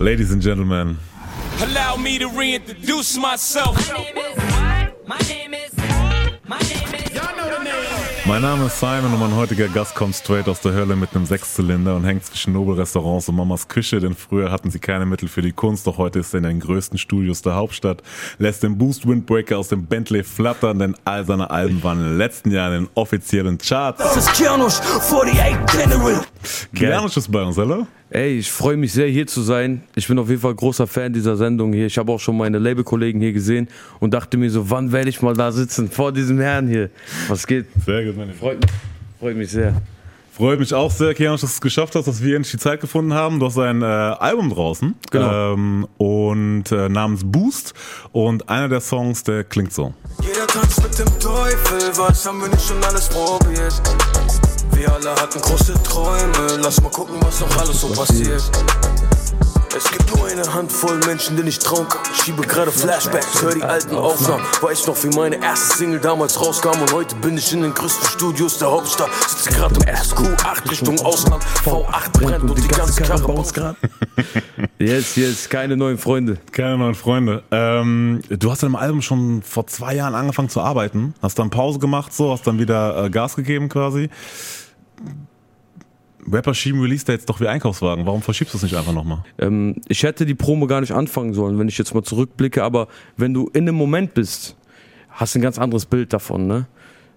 Ladies and Gentlemen. Allow me to reintroduce myself. My name is what? My name is my name is Y'all know the name. Mein Name ist Simon und mein heutiger Gast kommt straight aus der Hölle mit einem Sechszylinder und hängt zwischen Nobelrestaurants und Mamas Küche, denn früher hatten sie keine Mittel für die Kunst, doch heute ist er in den größten Studios der Hauptstadt, lässt den Boost Windbreaker aus dem Bentley flattern, denn all seine Alben waren in den letzten Jahren in den offiziellen Charts. Das ist Kianush, 48 General. Gerne ist bei uns, hallo? Ey, ich freue mich sehr, hier zu sein. Ich bin auf jeden Fall großer Fan dieser Sendung hier. Ich habe auch schon meine Labelkollegen hier gesehen und dachte mir so, wann werde ich mal da sitzen vor diesem Herrn hier? Was geht? Sehr gut, meine Freut mich, freut mich sehr. Freut mich auch sehr, Kianosch, dass du es geschafft hast, dass wir endlich die Zeit gefunden haben. Du hast ein äh, Album draußen. Genau. Ähm, und äh, namens Boost. Und einer der Songs, der klingt so. Jeder tanzt mit dem Teufel, was haben wir nicht schon alles probiert? Wir alle hatten große Träume, lass mal gucken, was noch alles so passiert. Es gibt nur eine Handvoll Menschen, denen ich trauen kann. Ich schiebe gerade Flashbacks, hör die alten Aufnahmen. Weiß noch, wie meine erste Single damals rauskam. Und heute bin ich in den größten Studios der Hauptstadt. Sitze gerade im SQ8 Richtung Ausland. V8 brennt und die ganze Karre baut grad. Yes, yes, keine neuen Freunde. Keine neuen Freunde. Ähm, du hast an dem Album schon vor zwei Jahren angefangen zu arbeiten. Hast dann Pause gemacht, so, hast dann wieder äh, Gas gegeben quasi. Rapper schieben Release da jetzt doch wie Einkaufswagen. Warum verschiebst du es nicht einfach nochmal? Ähm, ich hätte die Promo gar nicht anfangen sollen, wenn ich jetzt mal zurückblicke, aber wenn du in dem Moment bist, hast du ein ganz anderes Bild davon, ne?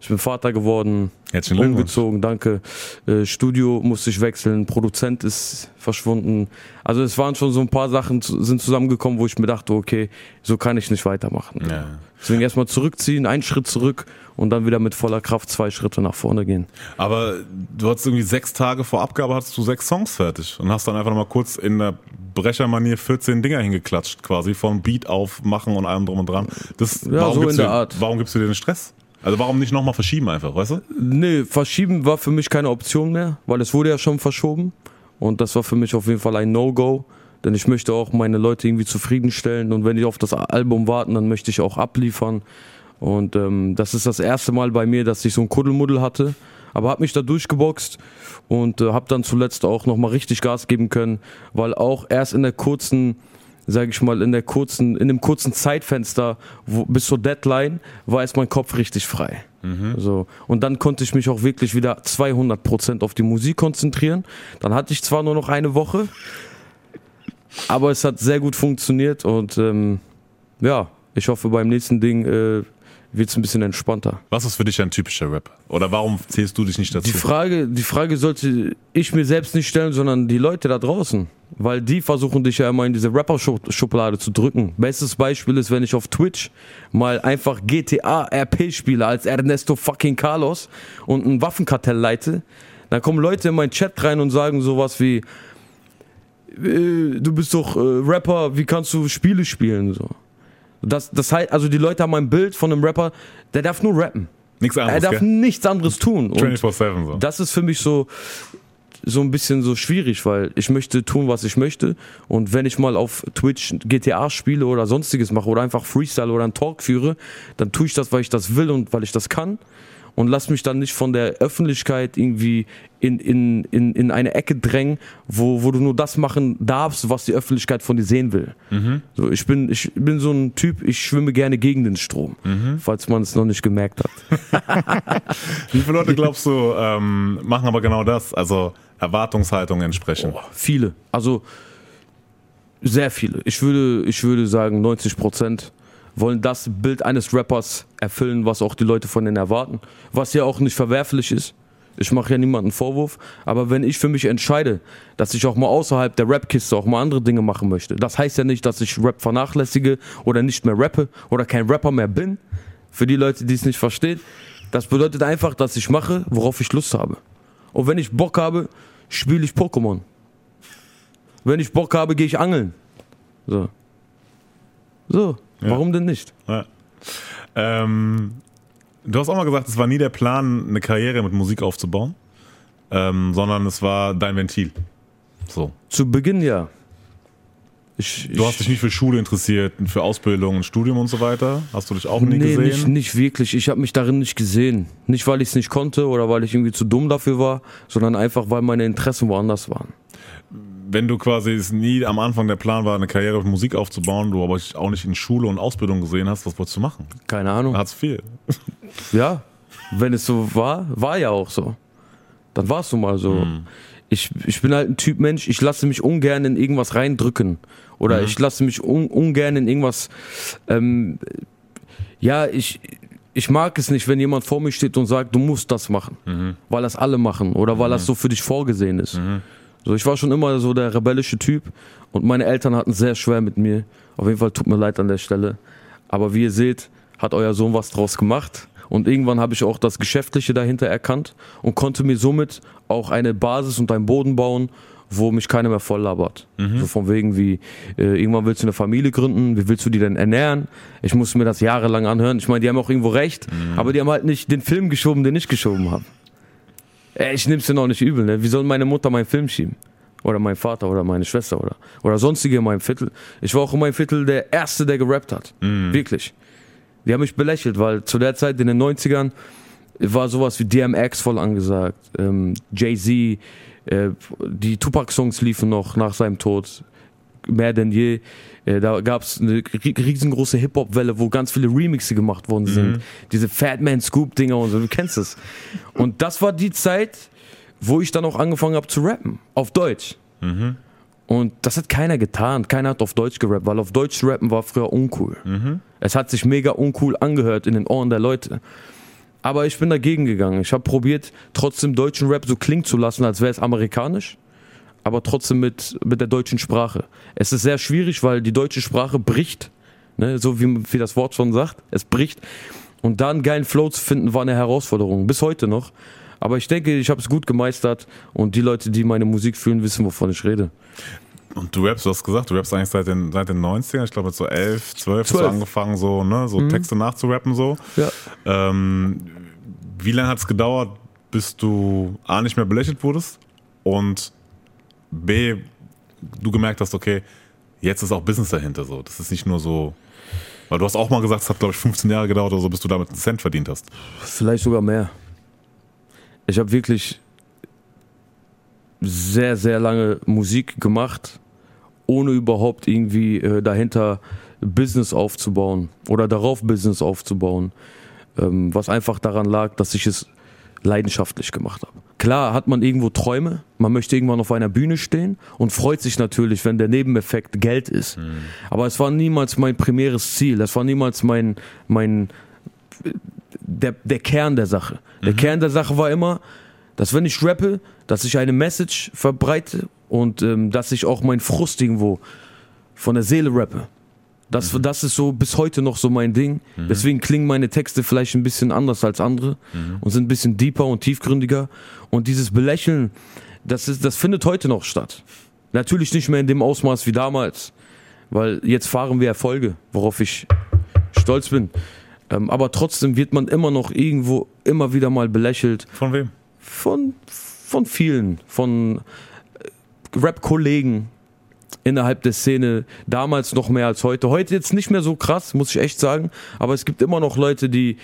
Ich bin Vater geworden, Herzlichen Glückwunsch. umgezogen, danke. Äh, Studio musste ich wechseln, Produzent ist verschwunden. Also es waren schon so ein paar Sachen sind zusammengekommen, wo ich mir dachte, okay, so kann ich nicht weitermachen. Ja. Deswegen erstmal zurückziehen, einen Schritt zurück und dann wieder mit voller Kraft zwei Schritte nach vorne gehen. Aber du hattest irgendwie sechs Tage vor Abgabe hattest du sechs Songs fertig und hast dann einfach nochmal kurz in der Brechermanier 14 Dinger hingeklatscht quasi vom Beat auf machen und allem drum und dran. Das, Ja, so gibst in du, der Art. Warum gibst du dir den Stress? Also warum nicht nochmal verschieben einfach, weißt du? Nee, verschieben war für mich keine Option mehr, weil es wurde ja schon verschoben. Und das war für mich auf jeden Fall ein No-Go. Denn ich möchte auch meine Leute irgendwie zufriedenstellen. Und wenn die auf das Album warten, dann möchte ich auch abliefern. Und ähm, das ist das erste Mal bei mir, dass ich so ein Kuddelmuddel hatte. Aber habe mich da durchgeboxt und äh, habe dann zuletzt auch nochmal richtig Gas geben können, weil auch erst in der kurzen sage ich mal, in der kurzen, in dem kurzen Zeitfenster wo, bis zur Deadline war erst mein Kopf richtig frei. So. Und dann konnte ich mich auch wirklich wieder 200% auf die Musik konzentrieren. Dann hatte ich zwar nur noch eine Woche, aber es hat sehr gut funktioniert und ähm, ja, ich hoffe beim nächsten Ding äh, wird es ein bisschen entspannter. Was ist für dich ein typischer Rapper? Oder warum zählst du dich nicht dazu? Die Frage, die Frage sollte ich mir selbst nicht stellen, sondern die Leute da draußen. Weil die versuchen dich ja immer in diese Rapper-Schublade zu drücken. Bestes Beispiel ist, wenn ich auf Twitch mal einfach GTA RP spiele als Ernesto fucking Carlos und ein Waffenkartell leite, dann kommen Leute in meinen Chat rein und sagen sowas wie, äh, du bist doch äh, Rapper, wie kannst du Spiele spielen? So. Das, das heißt, also die Leute haben ein Bild von einem Rapper, der darf nur rappen. Nichts Er anderes, darf gell? nichts anderes tun. Und 24-7 so. das ist für mich so, so ein bisschen so schwierig, weil ich möchte tun, was ich möchte. Und wenn ich mal auf Twitch GTA spiele oder sonstiges mache oder einfach Freestyle oder einen Talk führe, dann tue ich das, weil ich das will und weil ich das kann. Und lass mich dann nicht von der Öffentlichkeit irgendwie in, in, in, in eine Ecke drängen, wo, wo du nur das machen darfst, was die Öffentlichkeit von dir sehen will. So, ich, bin, ich bin so ein Typ, ich schwimme gerne gegen den Strom, falls man es noch nicht gemerkt hat. Wie viele Leute glaubst du ähm, machen aber genau das? Also Erwartungshaltung entsprechen. Viele. Also sehr viele. Ich würde, ich würde sagen, 90 Prozent wollen das Bild eines Rappers erfüllen, was auch die Leute von denen erwarten. Was ja auch nicht verwerflich ist. Ich mache ja niemanden Vorwurf. Aber wenn ich für mich entscheide, dass ich auch mal außerhalb der Rap-Kiste auch mal andere Dinge machen möchte, das heißt ja nicht, dass ich Rap vernachlässige oder nicht mehr rappe oder kein Rapper mehr bin. Für die Leute, die es nicht verstehen. Das bedeutet einfach, dass ich mache, worauf ich Lust habe. Und wenn ich Bock habe, spiele ich Pokémon. Wenn ich Bock habe, gehe ich angeln. So. So, warum denn nicht? Ähm, du hast auch mal gesagt, es war nie der Plan, eine Karriere mit Musik aufzubauen, ähm, sondern es war dein Ventil. So. Zu Beginn ja. Ich, Du hast dich nicht für Schule interessiert, für Ausbildung, und Studium und so weiter. Hast du dich auch nie nee, gesehen? nicht, nicht wirklich. Ich habe mich darin nicht gesehen. Nicht, weil ich es nicht konnte oder weil ich irgendwie zu dumm dafür war, sondern einfach, weil meine Interessen woanders waren. Wenn du quasi es nie am Anfang der Plan war, eine Karriere auf Musik aufzubauen, du aber auch nicht in Schule und Ausbildung gesehen hast, was wolltest du machen? Keine Ahnung. Hartz viel. Ja, wenn es so war, war ja auch so. Dann war es so mal so. Ich, ich bin halt ein Typ Mensch, ich lasse mich ungern in irgendwas reindrücken. Oder ich lasse mich un, ungern in irgendwas. Ähm, ja, ich, ich mag es nicht, wenn jemand vor mir steht und sagt, du musst das machen. Weil das alle machen oder weil das so für dich vorgesehen ist. So, ich war schon immer so der rebellische Typ und meine Eltern hatten es sehr schwer mit mir. Auf jeden Fall tut mir leid an der Stelle. Aber wie ihr seht, hat euer Sohn was draus gemacht. Und irgendwann habe ich auch das Geschäftliche dahinter erkannt und konnte mir somit auch eine Basis und einen Boden bauen, wo mich keiner mehr voll labert. So von wegen wie, äh, irgendwann willst du eine Familie gründen, wie willst du die denn ernähren? Ich musste mir das jahrelang anhören. Ich meine, die haben auch irgendwo recht, aber die haben halt nicht den Film geschoben, den ich geschoben habe. Ey, ich nehm's dir noch nicht übel, ne? Wie soll meine Mutter meinen Film schieben? Oder mein Vater oder meine Schwester oder, oder sonstige in meinem Viertel. Ich war auch in meinem Viertel der Erste, der gerappt hat. Wirklich. Die haben mich belächelt, weil zu der Zeit in den 90ern war sowas wie DMX voll angesagt. Ähm, Jay-Z, äh, die Tupac-Songs liefen noch nach seinem Tod. Mehr denn je. Äh, da gab es eine ri- riesengroße Hip-Hop-Welle, wo ganz viele Remixe gemacht worden sind. Diese Fat Man Scoop-Dinger und so, du kennst es. Und das war die Zeit, wo ich dann auch angefangen habe zu rappen. Auf Deutsch. Und das hat keiner getan. Keiner hat auf Deutsch gerappt, weil auf Deutsch rappen war früher uncool. Es hat sich mega uncool angehört in den Ohren der Leute. Aber ich bin dagegen gegangen. Ich habe probiert, trotzdem deutschen Rap so klingen zu lassen, als wäre es amerikanisch, aber trotzdem mit, mit der deutschen Sprache. Es ist sehr schwierig, weil die deutsche Sprache bricht, ne? so wie, wie das Wort schon sagt, es bricht. Und da einen geilen Flow zu finden, war eine Herausforderung, bis heute noch. Aber ich denke, ich habe es gut gemeistert und die Leute, die meine Musik fühlen, wissen, wovon ich rede. Und du rappst, du hast gesagt, du rappst eigentlich seit den, seit den 90ern, ich glaube mit so 11, 12 hast du 12. angefangen, so, ne, so Texte nachzurappen, so. Ja. Ähm, wie lange hat es gedauert, bis du A, nicht mehr belächelt wurdest und B, du gemerkt hast, okay, jetzt ist auch Business dahinter, so. Das ist nicht nur so, weil du hast auch mal gesagt, es hat, glaube ich, 15 Jahre gedauert oder so, bis du damit einen Cent verdient hast. Vielleicht sogar mehr. Ich habe wirklich sehr, sehr lange Musik gemacht, ohne überhaupt irgendwie äh, dahinter Business aufzubauen oder darauf Business aufzubauen. Ähm, was einfach daran lag, dass ich es leidenschaftlich gemacht habe. Klar hat man irgendwo Träume, man möchte irgendwann auf einer Bühne stehen und freut sich natürlich, wenn der Nebeneffekt Geld ist. Aber es war niemals mein primäres Ziel, es war niemals mein, mein der, der Kern der Sache. Der Kern der Sache war immer, dass wenn ich rappe, dass ich eine Message verbreite und ähm, dass ich auch meinen Frust irgendwo von der Seele rappe. Das, das ist so bis heute noch so mein Ding. Deswegen klingen meine Texte vielleicht ein bisschen anders als andere und sind ein bisschen deeper und tiefgründiger. Und dieses Belächeln, das, ist, das findet heute noch statt. Natürlich nicht mehr in dem Ausmaß wie damals, weil jetzt fahren wir Erfolge, worauf ich stolz bin. Ähm, aber trotzdem wird man immer noch irgendwo immer wieder mal belächelt Von wem? von, von vielen, von äh, Rap-Kollegen innerhalb der Szene, damals noch mehr als heute. Heute jetzt nicht mehr so krass, muss ich echt sagen, aber es gibt immer noch Leute, die,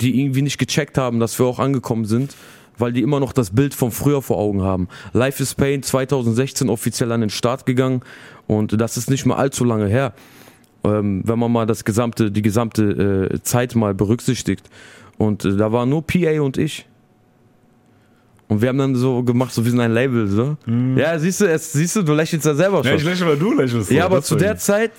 die irgendwie nicht gecheckt haben, dass wir auch angekommen sind, weil die immer noch das Bild von früher vor Augen haben. Life is Pain 2016 offiziell an den Start gegangen und das ist nicht mehr allzu lange her. Ähm, wenn man mal das gesamte, die gesamte äh, Zeit mal berücksichtigt. Und äh, da waren nur PA und ich. Und wir haben dann so gemacht, so wir sind ein Label, so. Ja, siehst du, es, siehst du, du lächelst ja selber schon. Ja, ich lächle, weil du lächelst. Ja, aber zu der Zeit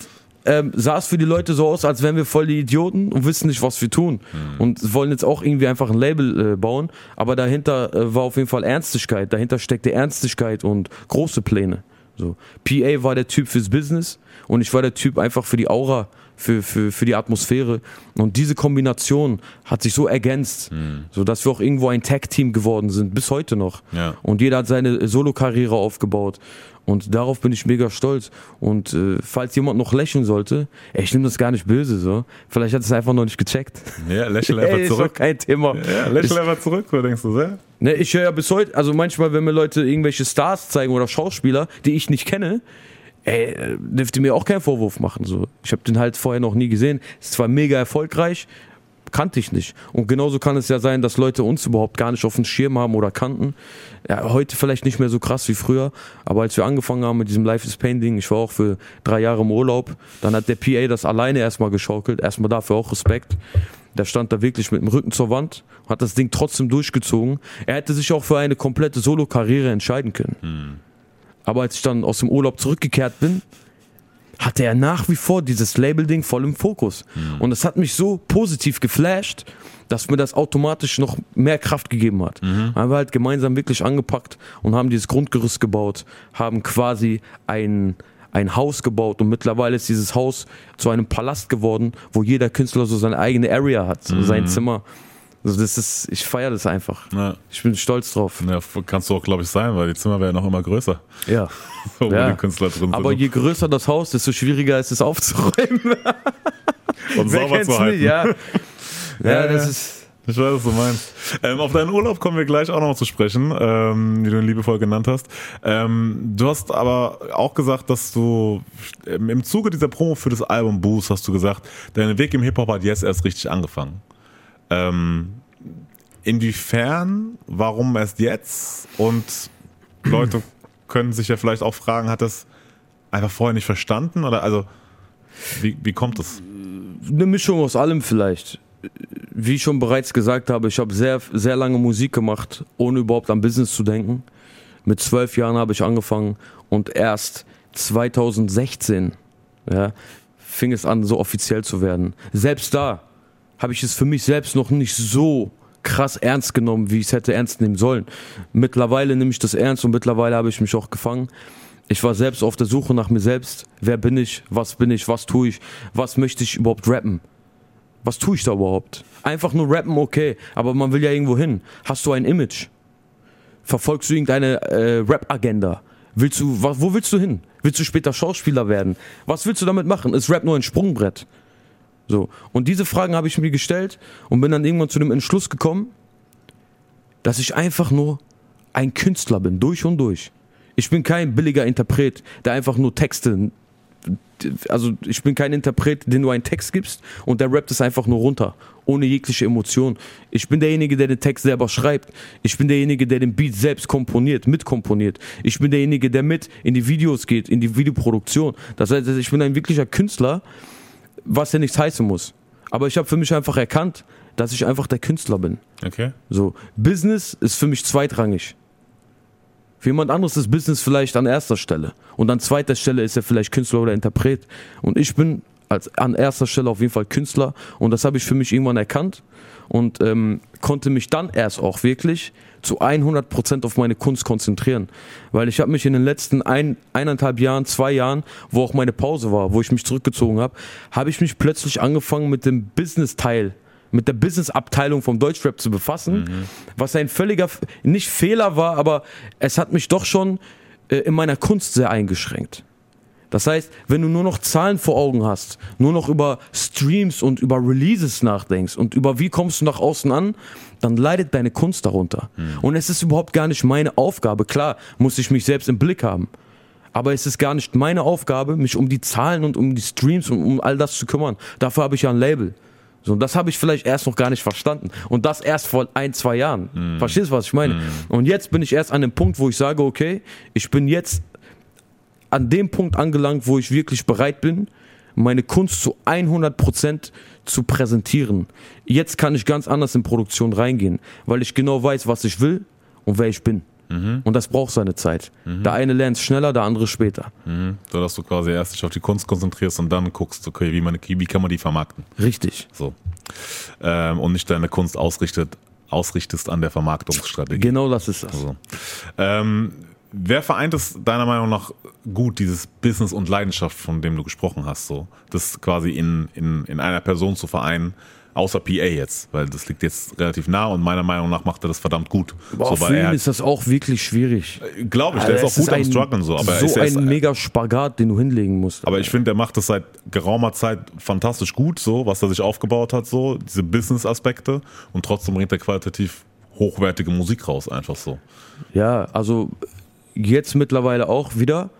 ähm, sah es für die Leute so aus, als wären wir voll die Idioten und wissen nicht, was wir tun. Und wollen jetzt auch irgendwie einfach ein Label äh, bauen. Aber dahinter äh, war auf jeden Fall Ernstigkeit. Dahinter steckte Ernstigkeit und große Pläne. So. PA war der Typ fürs Business und ich war der Typ einfach für die Aura, für, für, für die Atmosphäre. Und diese Kombination hat sich so ergänzt, so dass wir auch irgendwo ein Tag-Team geworden sind, bis heute noch. Ja. Und jeder hat seine Solo-Karriere aufgebaut. Und darauf bin ich mega stolz. Und äh, falls jemand noch lächeln sollte, ey, ich nehme das gar nicht böse so. Vielleicht hat es einfach noch nicht gecheckt. Ja, lächel Ey, einfach ist doch zurück. kein Thema. Ja, lächel Ich- einfach zurück, wo denkst du, sehr? Ne, ich höre ja bis heute, also manchmal, wenn mir Leute irgendwelche Stars zeigen oder Schauspieler, die ich nicht kenne, ey, äh, dürfte mir auch keinen Vorwurf machen. So. Ich habe den halt vorher noch nie gesehen. Ist zwar mega erfolgreich, kannte ich nicht. Und genauso kann es ja sein, dass Leute uns überhaupt gar nicht auf dem Schirm haben oder kannten. Ja, heute vielleicht nicht mehr so krass wie früher, aber als wir angefangen haben mit diesem Life is Pain Ding, ich war auch für drei Jahre im Urlaub, dann hat der PA das alleine erstmal geschaukelt, erstmal dafür auch Respekt. Der stand da wirklich mit dem Rücken zur Wand, hat das Ding trotzdem durchgezogen. Er hätte sich auch für eine komplette Solo-Karriere entscheiden können. Aber als ich dann aus dem Urlaub zurückgekehrt bin, hatte er nach wie vor dieses Label-Ding voll im Fokus. Und es hat mich so positiv geflasht, dass mir das automatisch noch mehr Kraft gegeben hat. Haben wir halt gemeinsam wirklich angepackt und haben dieses Grundgerüst gebaut, haben quasi ein, ein Haus gebaut und mittlerweile ist dieses Haus zu einem Palast geworden, wo jeder Künstler so seine eigene Area hat, so sein Zimmer. Also das ist, ich feiere das einfach. Ja. Ich bin stolz drauf. Ja, kannst du auch, glaube ich, sein, weil die Zimmer werden auch immer größer, Ja. wo Ja. die Künstler drin Aber sind. je größer das Haus, desto schwieriger ist es aufzuräumen. und Wer sauber zu halten. nicht, ja. Ja, Ja, das ist. Ich weiß, was du meinst. Ähm, auf deinen Urlaub kommen wir gleich auch noch zu sprechen, ähm, wie du ihn liebevoll genannt hast. Ähm, du hast aber auch gesagt, dass du ähm, im Zuge dieser Promo für das Album Boost hast du gesagt, dein Weg im Hip-Hop hat jetzt erst richtig angefangen. Ähm, inwiefern, warum erst jetzt? Und Leute können sich ja vielleicht auch fragen, hat das einfach vorher nicht verstanden? Oder also, wie, wie kommt es? Eine Mischung aus allem vielleicht. Wie ich schon bereits gesagt habe, ich habe sehr, sehr lange Musik gemacht, ohne überhaupt an Business zu denken. Mit zwölf Jahren habe ich angefangen und erst 2016 ja, fing es an, so offiziell zu werden. Selbst da habe ich es für mich selbst noch nicht so krass ernst genommen, wie ich es hätte ernst nehmen sollen. Mittlerweile nehme ich das ernst und mittlerweile habe ich mich auch gefangen. Ich war selbst auf der Suche nach mir selbst. Wer bin ich? Was bin ich? Was tue ich? Was möchte ich überhaupt rappen? Was tue ich da überhaupt? Einfach nur rappen, okay, aber man will ja irgendwo hin. Hast du ein Image? Verfolgst du irgendeine äh, Rap-Agenda? Willst du, wo willst du hin? Willst du später Schauspieler werden? Was willst du damit machen? Ist Rap nur ein Sprungbrett? So. Und diese Fragen habe ich mir gestellt und bin dann irgendwann zu dem Entschluss gekommen, dass ich einfach nur ein Künstler bin, durch und durch. Ich bin kein billiger Interpret, der einfach nur Texte. Also ich bin kein Interpret, den du einen Text gibst und der rappt es einfach nur runter, ohne jegliche Emotion. Ich bin derjenige, der den Text selber schreibt. Ich bin derjenige, der den Beat selbst komponiert, mitkomponiert. Ich bin derjenige, der mit in die Videos geht, in die Videoproduktion. Das heißt, ich bin ein wirklicher Künstler, was ja nichts heißen muss. Aber ich habe für mich einfach erkannt, dass ich einfach der Künstler bin. Okay. So, Business ist für mich zweitrangig. Für jemand anderes ist Business vielleicht an erster Stelle. Und an zweiter Stelle ist er vielleicht Künstler oder Interpret. Und ich bin als, an erster Stelle auf jeden Fall Künstler. Und das habe ich für mich irgendwann erkannt. Und ähm, konnte mich dann erst auch wirklich zu 100% auf meine Kunst konzentrieren. Weil ich habe mich in den letzten ein, eineinhalb Jahren, zwei Jahren, wo auch meine Pause war, wo ich mich zurückgezogen habe, habe ich mich plötzlich angefangen mit dem Business-Teil mit der Business-Abteilung vom Deutschrap zu befassen, was ein völliger, nicht Fehler war, aber es hat mich doch schon äh, in meiner Kunst sehr eingeschränkt. Das heißt, wenn du nur noch Zahlen vor Augen hast, nur noch über Streams und über Releases nachdenkst und über wie kommst du nach außen an, dann leidet deine Kunst darunter. Und es ist überhaupt gar nicht meine Aufgabe. Klar, muss ich mich selbst im Blick haben. Aber es ist gar nicht meine Aufgabe, mich um die Zahlen und um die Streams und um all das zu kümmern. Dafür habe ich ja ein Label. So, und das habe ich vielleicht erst noch gar nicht verstanden. Und das erst vor ein, zwei Jahren. Verstehst du, was ich meine? Und jetzt bin ich erst an dem Punkt, wo ich sage, okay, ich bin jetzt an dem Punkt angelangt, wo ich wirklich bereit bin, meine Kunst zu 100% zu präsentieren. Jetzt kann ich ganz anders in Produktion reingehen, weil ich genau weiß, was ich will und wer ich bin. Und das braucht seine Zeit. Der eine lernt schneller, der andere später. So dass du quasi erst dich auf die Kunst konzentrierst und dann guckst, okay, wie, man, wie kann man die vermarkten. Richtig. So. Ähm, und nicht deine Kunst ausrichtet, ausrichtest an der Vermarktungsstrategie. Genau das ist das. So. Ähm, wer vereint es deiner Meinung nach gut, dieses Business und Leidenschaft, von dem du gesprochen hast, so? Das quasi in, in, in einer Person zu vereinen, außer PA jetzt, weil das liegt jetzt relativ nah und meiner Meinung nach macht er das verdammt gut. Boah, so, für ihn er, ist das auch wirklich schwierig. glaube ich, der ist Alter, auch gut am struggeln so, aber er so ist, ist, ein mega Spagat, den du hinlegen musst. aber ich finde, der macht das seit geraumer Zeit fantastisch gut, so, was er sich aufgebaut hat, so, diese Business-Aspekte und trotzdem bringt er qualitativ hochwertige Musik raus, einfach so. Ja, also jetzt mittlerweile auch wieder,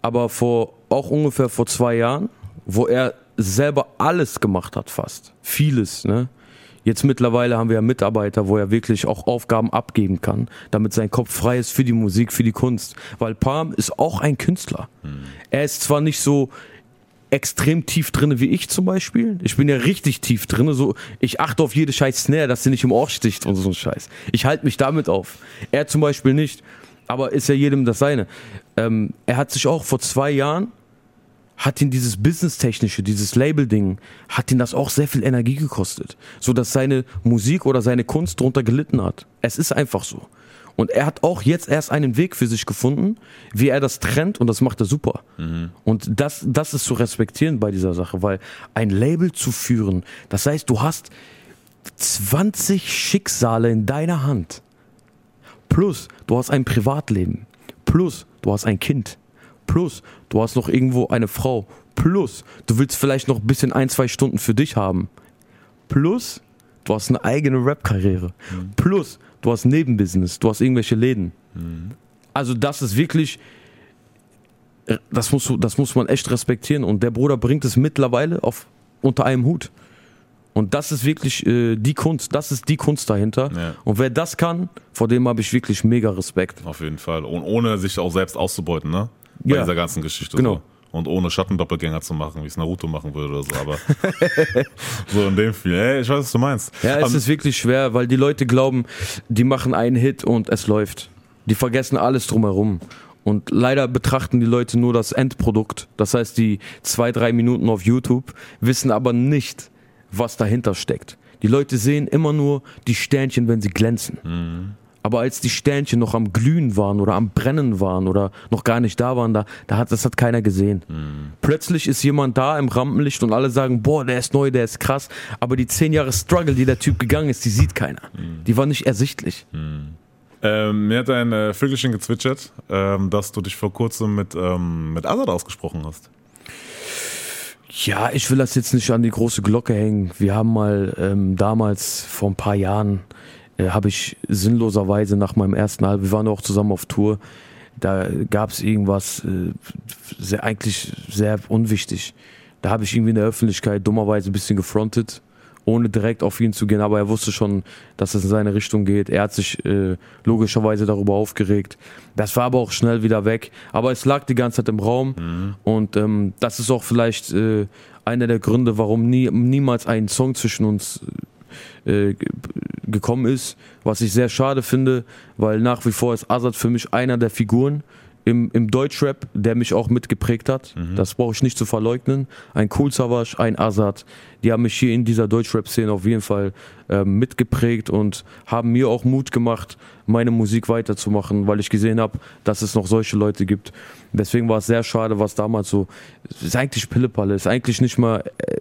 aber vor auch ungefähr vor zwei Jahren, wo er selber alles gemacht hat, fast vieles. Ne? Jetzt mittlerweile haben wir ja Mitarbeiter, wo er wirklich auch Aufgaben abgeben kann, damit sein Kopf frei ist für die Musik, für die Kunst. Weil Palm ist auch ein Künstler. Er ist zwar nicht so extrem tief drinne wie ich zum Beispiel. Ich bin ja richtig tief drinne. So, ich achte auf jede scheiß Snare, dass sie nicht im Ohr sticht und so ein Scheiß. Ich halte mich damit auf. Er zum Beispiel nicht. Aber ist ja jedem das seine. Ähm, er hat sich auch vor zwei Jahren hat ihn dieses Business-Technische, dieses Label-Ding, hat ihn das auch sehr viel Energie gekostet. So dass seine Musik oder seine Kunst darunter gelitten hat. Es ist einfach so. Und er hat auch jetzt erst einen Weg für sich gefunden, wie er das trennt und das macht er super. Und das, das ist zu respektieren bei dieser Sache, weil ein Label zu führen, das heißt, du hast 20 Schicksale in deiner Hand. Plus, du hast ein Privatleben. Plus, du hast ein Kind. Plus, du hast noch irgendwo eine Frau. Plus, du willst vielleicht noch ein bisschen ein, zwei Stunden für dich haben. Plus, du hast eine eigene Rap-Karriere. Plus, du hast Nebenbusiness, du hast irgendwelche Läden. Also das ist wirklich, das muss, das muss man echt respektieren. Und der Bruder bringt es mittlerweile auf, unter einem Hut. Und das ist wirklich äh, die Kunst, das ist die Kunst dahinter. Ja. Und wer das kann, vor dem habe ich wirklich mega Respekt. Auf jeden Fall. Und ohne sich auch selbst auszubeuten, ne? Bei Ja. dieser ganzen Geschichte. Genau. So. Und ohne Schattendoppelgänger zu machen, wie es Naruto machen würde oder so. Aber so in dem Fall. Ey, ich weiß, was du meinst. Ja, es Ähm, ist wirklich schwer, weil die Leute glauben, die machen einen Hit und es läuft. Die vergessen alles drumherum. Und leider betrachten die Leute nur das Endprodukt. Das heißt, die zwei, drei Minuten auf YouTube, wissen aber nicht, was dahinter steckt. Die Leute sehen immer nur die Sternchen, wenn sie glänzen. Aber als die Sternchen noch am Glühen waren oder am Brennen waren oder noch gar nicht da waren, da, da hat, das hat keiner gesehen. Plötzlich ist jemand da im Rampenlicht und alle sagen, boah, der ist neu, der ist krass. Aber die zehn Jahre Struggle, die der Typ gegangen ist, die sieht keiner. Die war nicht ersichtlich. ähm, mir hat ein äh, Vögelchen gezwitschert, ähm, dass du dich vor kurzem mit, ähm, mit Azad ausgesprochen hast. Ja, ich will das jetzt nicht an die große Glocke hängen. Wir haben mal ähm, damals vor ein paar Jahren äh, habe ich sinnloserweise nach meinem ersten Album, wir waren auch zusammen auf Tour, da gab es irgendwas äh, sehr, eigentlich sehr unwichtig. Da habe ich irgendwie in der Öffentlichkeit dummerweise ein bisschen gefrontet, ohne direkt auf ihn zu gehen, aber er wusste schon, dass es in seine Richtung geht. Er hat sich äh, logischerweise darüber aufgeregt. Das war aber auch schnell wieder weg. Aber es lag die ganze Zeit im Raum und ähm, das ist auch vielleicht äh, einer der Gründe, warum nie, niemals ein Song zwischen uns äh, ge- gekommen ist, was ich sehr schade finde, weil nach wie vor ist Azad für mich einer der Figuren im, im Deutschrap, der mich auch mitgeprägt hat. Das brauche ich nicht zu verleugnen. Ein Cool Savage, ein Azad, die haben mich hier in dieser Deutschrap-Szene auf jeden Fall ähm, mitgeprägt und haben mir auch Mut gemacht, meine Musik weiterzumachen, weil ich gesehen habe, dass es noch solche Leute gibt. Deswegen war es sehr schade, was damals so, es ist eigentlich Pillepalle, ist eigentlich nicht mal äh,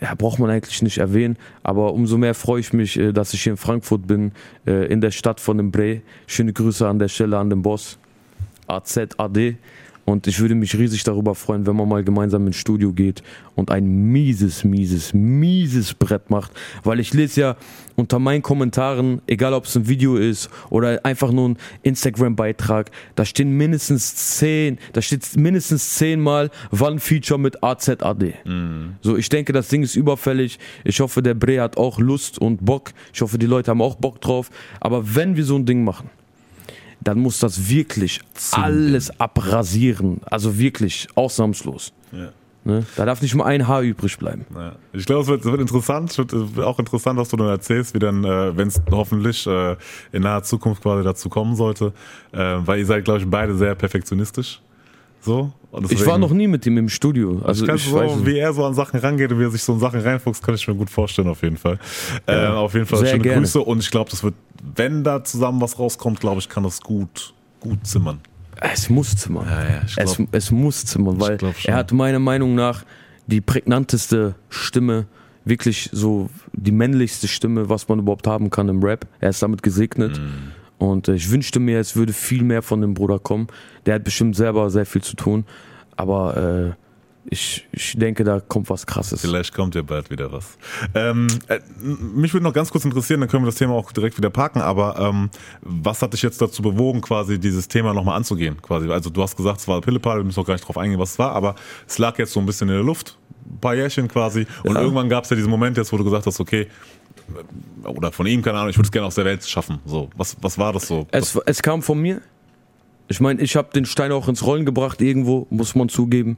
ja, braucht man eigentlich nicht erwähnen, aber umso mehr freue ich mich, äh, dass ich hier in Frankfurt bin, äh, in der Stadt von dem Bre. Schöne Grüße an der Stelle an den Boss, AZAD. Und ich würde mich riesig darüber freuen, wenn man mal gemeinsam ins Studio geht und ein mieses, mieses, mieses Brett macht. Weil ich lese ja unter meinen Kommentaren, egal ob es ein Video ist oder einfach nur ein Instagram-Beitrag, da stehen mindestens zehn, da steht mindestens zehnmal Wann Feature mit AZAD. So, ich denke, das Ding ist überfällig. Ich hoffe, der Bre hat auch Lust und Bock. Ich hoffe, die Leute haben auch Bock drauf. Aber wenn wir so ein Ding machen, dann muss das wirklich alles abrasieren. Also wirklich ausnahmslos. Ja. Ne? Da darf nicht mal ein Haar übrig bleiben. Ja. Ich glaube, es wird, wird interessant. Es wird auch interessant, was du dann erzählst, wie dann, äh, wenn es hoffentlich äh, in naher Zukunft quasi dazu kommen sollte. Äh, weil ihr seid, glaube ich, beide sehr perfektionionistisch. So. Ich war noch nie mit ihm im Studio. Also ich weiß so, nicht. wie er so an Sachen rangeht und wie er sich so in Sachen reinfuchst, kann ich mir gut vorstellen, auf jeden Fall. äh, auf jeden Fall sehr schöne gerne. Grüße und ich glaube, das wird, wenn da zusammen was rauskommt, glaube ich, kann das gut, gut zimmern. Es muss zimmern. Ja, ja, ich es, es muss zimmern, weil er hat meiner Meinung nach die prägnanteste Stimme, wirklich so die männlichste Stimme, was man überhaupt haben kann im Rap. Er ist damit gesegnet. Mhm. Und äh, ich wünschte mir, es würde viel mehr von dem Bruder kommen. Der hat bestimmt selber sehr viel zu tun. Aber äh, ich, ich denke, da kommt was krasses. Vielleicht kommt ja bald wieder was. Ähm, äh, mich würde noch ganz kurz interessieren, dann können wir das Thema auch direkt wieder parken, aber ähm, was hat dich jetzt dazu bewogen, quasi dieses Thema nochmal anzugehen? Quasi? Also du hast gesagt, es war Pillepalle, wir müssen auch gar nicht drauf eingehen, was es war, aber es lag jetzt so ein bisschen in der Luft, ein paar Jährchen quasi, und Ja. irgendwann gab es ja diesen Moment jetzt, wo du gesagt hast, okay, oder von ihm, keine Ahnung, ich würde es gerne aus der Welt schaffen. So, was, was war das so? Es, es kam von mir. Ich meine, ich habe den Stein auch ins Rollen gebracht, irgendwo, muss man zugeben.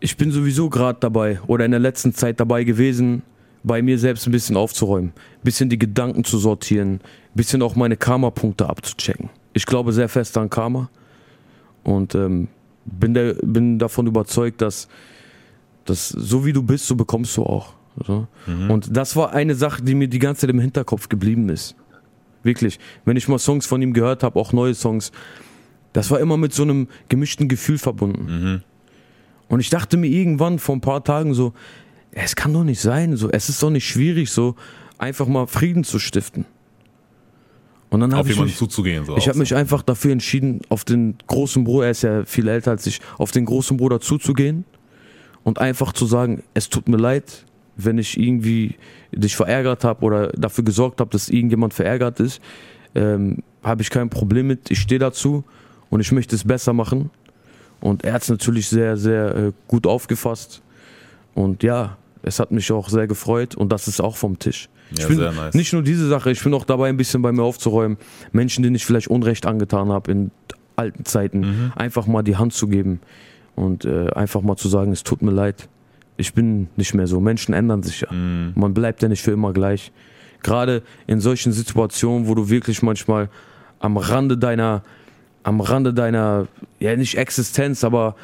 Ich bin sowieso gerade dabei oder in der letzten Zeit dabei gewesen, bei mir selbst ein bisschen aufzuräumen, ein bisschen die Gedanken zu sortieren, ein bisschen auch meine Karma-Punkte abzuchecken. Ich glaube sehr fest an Karma und ähm, bin, der, bin davon überzeugt, dass, dass so wie du bist, so bekommst du auch. So. Und das war eine Sache, die mir die ganze Zeit im Hinterkopf geblieben ist. Wirklich. Wenn ich mal Songs von ihm gehört habe, auch neue Songs, das war immer mit so einem gemischten Gefühl verbunden. Und ich dachte mir irgendwann vor ein paar Tagen so, es kann doch nicht sein, so, es ist doch nicht schwierig, so einfach mal Frieden zu stiften. Und dann auf habe ich jemanden mich, zuzugehen. So ich habe mich einfach dafür entschieden, auf den großen Bruder, er ist ja viel älter als ich, auf den großen Bruder zuzugehen und einfach zu sagen, es tut mir leid, wenn ich irgendwie dich verärgert habe oder dafür gesorgt habe, dass irgendjemand verärgert ist, ähm, habe ich kein Problem mit. Ich stehe dazu und ich möchte es besser machen. Und er hat es natürlich sehr, sehr äh, gut aufgefasst. Und ja, es hat mich auch sehr gefreut und das ist auch vom Tisch. Ja, ich bin sehr nice. nicht nur diese Sache, ich bin auch dabei, ein bisschen bei mir aufzuräumen. Menschen, denen ich vielleicht Unrecht angetan habe in alten Zeiten, Mhm. einfach mal die Hand zu geben und äh, einfach mal zu sagen, es tut mir leid. Ich bin nicht mehr so. Menschen ändern sich ja. Mhm. Man bleibt ja nicht für immer gleich. Gerade in solchen Situationen, wo du wirklich manchmal am Rande deiner, am Rande deiner, ja nicht Existenz, aber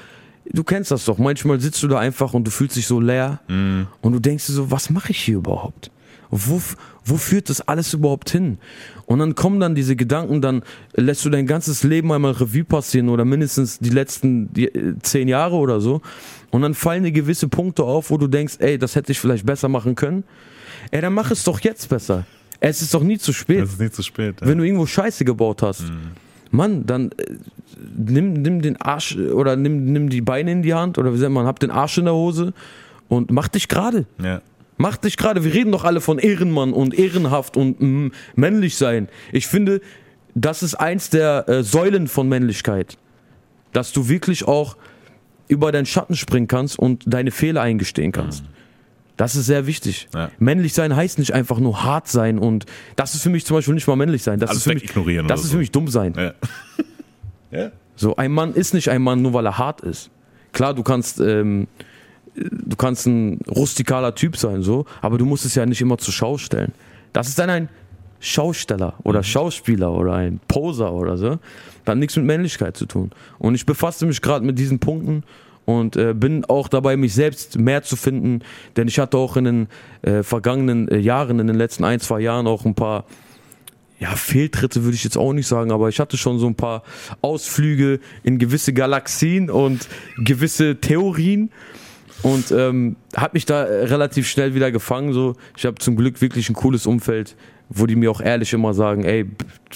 du kennst das doch. Manchmal sitzt du da einfach und du fühlst dich so leer Mhm. und du denkst dir so, was mache ich hier überhaupt? Wo, wo führt das alles überhaupt hin? Und dann kommen dann diese Gedanken, dann lässt du dein ganzes Leben einmal Revue passieren oder mindestens die letzten die, äh, zehn Jahre oder so. Und dann fallen dir gewisse Punkte auf, wo du denkst, ey, das hätte ich vielleicht besser machen können. Ey, dann mach es doch jetzt besser. Es ist doch nie zu spät. Es ist nicht zu spät. Ja. Wenn du irgendwo Scheiße gebaut hast, Mann, dann äh, nimm, nimm den Arsch oder nimm, nimm die Beine in die Hand oder wie sagt man, hab den Arsch in der Hose und mach dich gerade. ja. Mach dich gerade. Wir reden doch alle von Ehrenmann und ehrenhaft und mm, männlich sein. Ich finde, das ist eins der äh, Säulen von Männlichkeit. Dass du wirklich auch über deinen Schatten springen kannst und deine Fehler eingestehen kannst. Das ist sehr wichtig. Ja. Männlich sein heißt nicht einfach nur hart sein und das ist für mich zum Beispiel nicht mal männlich sein. Das Alles ist für mich, wegignorieren das ist so. für mich dumm sein. Ja. ja. So, ein Mann ist nicht ein Mann, nur weil er hart ist. Klar, du kannst, ähm, du kannst ein rustikaler Typ sein, so, aber du musst es ja nicht immer zur Schau stellen. Das ist dann ein Schausteller oder Schauspieler oder ein Poser oder so. Das hat nichts mit Männlichkeit zu tun. Und ich befasse mich gerade mit diesen Punkten und äh, bin auch dabei, mich selbst mehr zu finden, denn ich hatte auch in den äh, vergangenen äh, Jahren, in den letzten ein, zwei Jahren auch ein paar ja, Fehltritte würde ich jetzt auch nicht sagen, aber ich hatte schon so ein paar Ausflüge in gewisse Galaxien und gewisse Theorien und ähm, habe mich da äh, relativ schnell wieder gefangen. So, ich habe zum Glück wirklich ein cooles Umfeld, wo die mir auch ehrlich immer sagen, ey,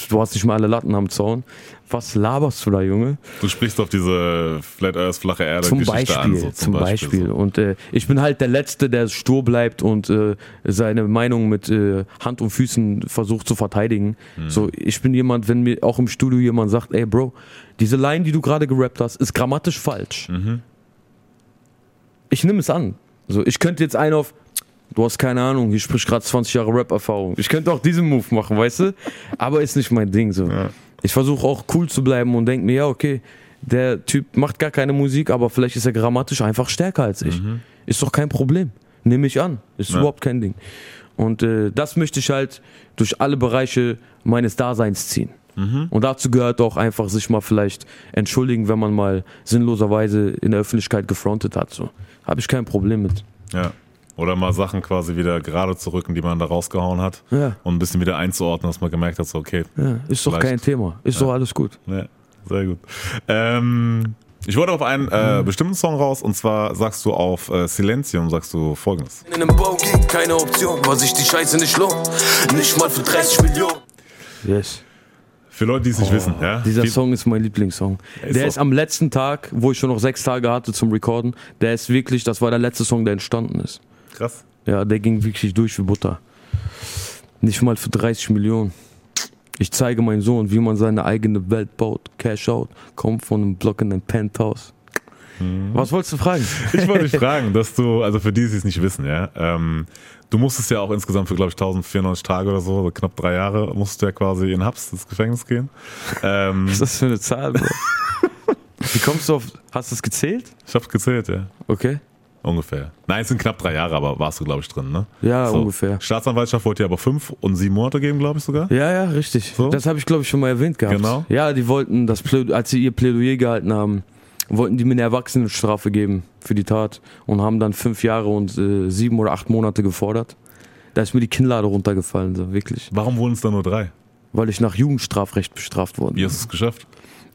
du hast nicht mal alle Latten am Zaun. Was laberst du da, Junge? Du sprichst auf diese Flat Earth, flache Erde Zum Geschichte Beispiel, an. So, zum Beispiel. Und äh, ich bin halt der Letzte, der stur bleibt und äh, seine Meinung mit äh, Hand und Füßen versucht zu verteidigen. Mhm. So, ich bin jemand, wenn mir auch im Studio jemand sagt, ey Bro, diese Line, die du gerade gerappt hast, ist grammatisch falsch. Mhm. Ich nehme es an. So, ich könnte jetzt einen auf, du hast keine Ahnung, hier spricht gerade 20 Jahre Rap-Erfahrung. Ich könnte auch diesen Move machen, weißt du? Aber ist nicht mein Ding so. Ja. Ich versuche auch cool zu bleiben und denke mir, ja, okay, der Typ macht gar keine Musik, aber vielleicht ist er grammatisch einfach stärker als ich. Ist doch kein Problem. Nehme ich an. Ist Ja. überhaupt kein Ding. Und äh, das möchte ich halt durch alle Bereiche meines Daseins ziehen. Und dazu gehört auch einfach sich mal vielleicht entschuldigen, wenn man mal sinnloserweise in der Öffentlichkeit gefrontet hat. So. Habe ich kein Problem mit. Ja. Oder mal Sachen quasi wieder gerade zu rücken, die man da rausgehauen hat. Ja. Und ein bisschen wieder einzuordnen, dass man gemerkt hat, so, okay, Ja, ist doch kein Thema. Ist doch alles gut. Ja, sehr gut. Ähm, ich wollte auf einen äh, bestimmten Song raus und zwar sagst du auf äh, Silenzium, sagst du folgendes. In einem Bau gibt keine Option, weil sich die Scheiße nicht lohnt. Nicht mal für 30 Millionen. Yes. Für Leute, die es nicht wissen, ja. Oh, Dieser Viel- Song ist mein Lieblingssong. ist der ist am letzten Tag, wo ich schon noch sechs Tage hatte zum Recorden, der ist wirklich, das war der letzte Song, der entstanden ist. Krass. Ja, der ging wirklich durch wie Butter. Nicht mal für 30 Millionen. Ich zeige meinen Sohn, wie man seine eigene Welt baut. Cash out, kommt von einem Block in ein Penthouse. Was wolltest du fragen? Ich wollte dich fragen, dass du, also für die, die es nicht wissen, ja, ähm, du musstest ja auch insgesamt für, glaube ich, 1094 Tage oder so, also knapp drei Jahre, musst du ja quasi in Haps ins Gefängnis gehen. Ähm, Was ist das für eine Zahl, Bro? Wie kommst du auf. Hast du es gezählt? ich hab's gezählt, ja. Okay. Ungefähr. Nein, es sind knapp drei Jahre, aber warst du, glaube ich, drin, ne? Ja, ungefähr. Staatsanwaltschaft wollte dir aber fünf und sieben Monate geben, glaube ich sogar. Ja, ja, richtig. So? Das habe ich, glaube ich, schon mal erwähnt gehabt. Genau. Ja, die wollten, das Plä- als sie ihr Plädoyer gehalten haben, wollten die mir eine Erwachsenenstrafe geben für die Tat und haben dann fünf Jahre und äh, sieben oder acht Monate gefordert. Da ist mir die Kinnlade runtergefallen, so wirklich. Warum wurden es dann nur drei? Weil ich nach Jugendstrafrecht bestraft worden Wie hast du es geschafft?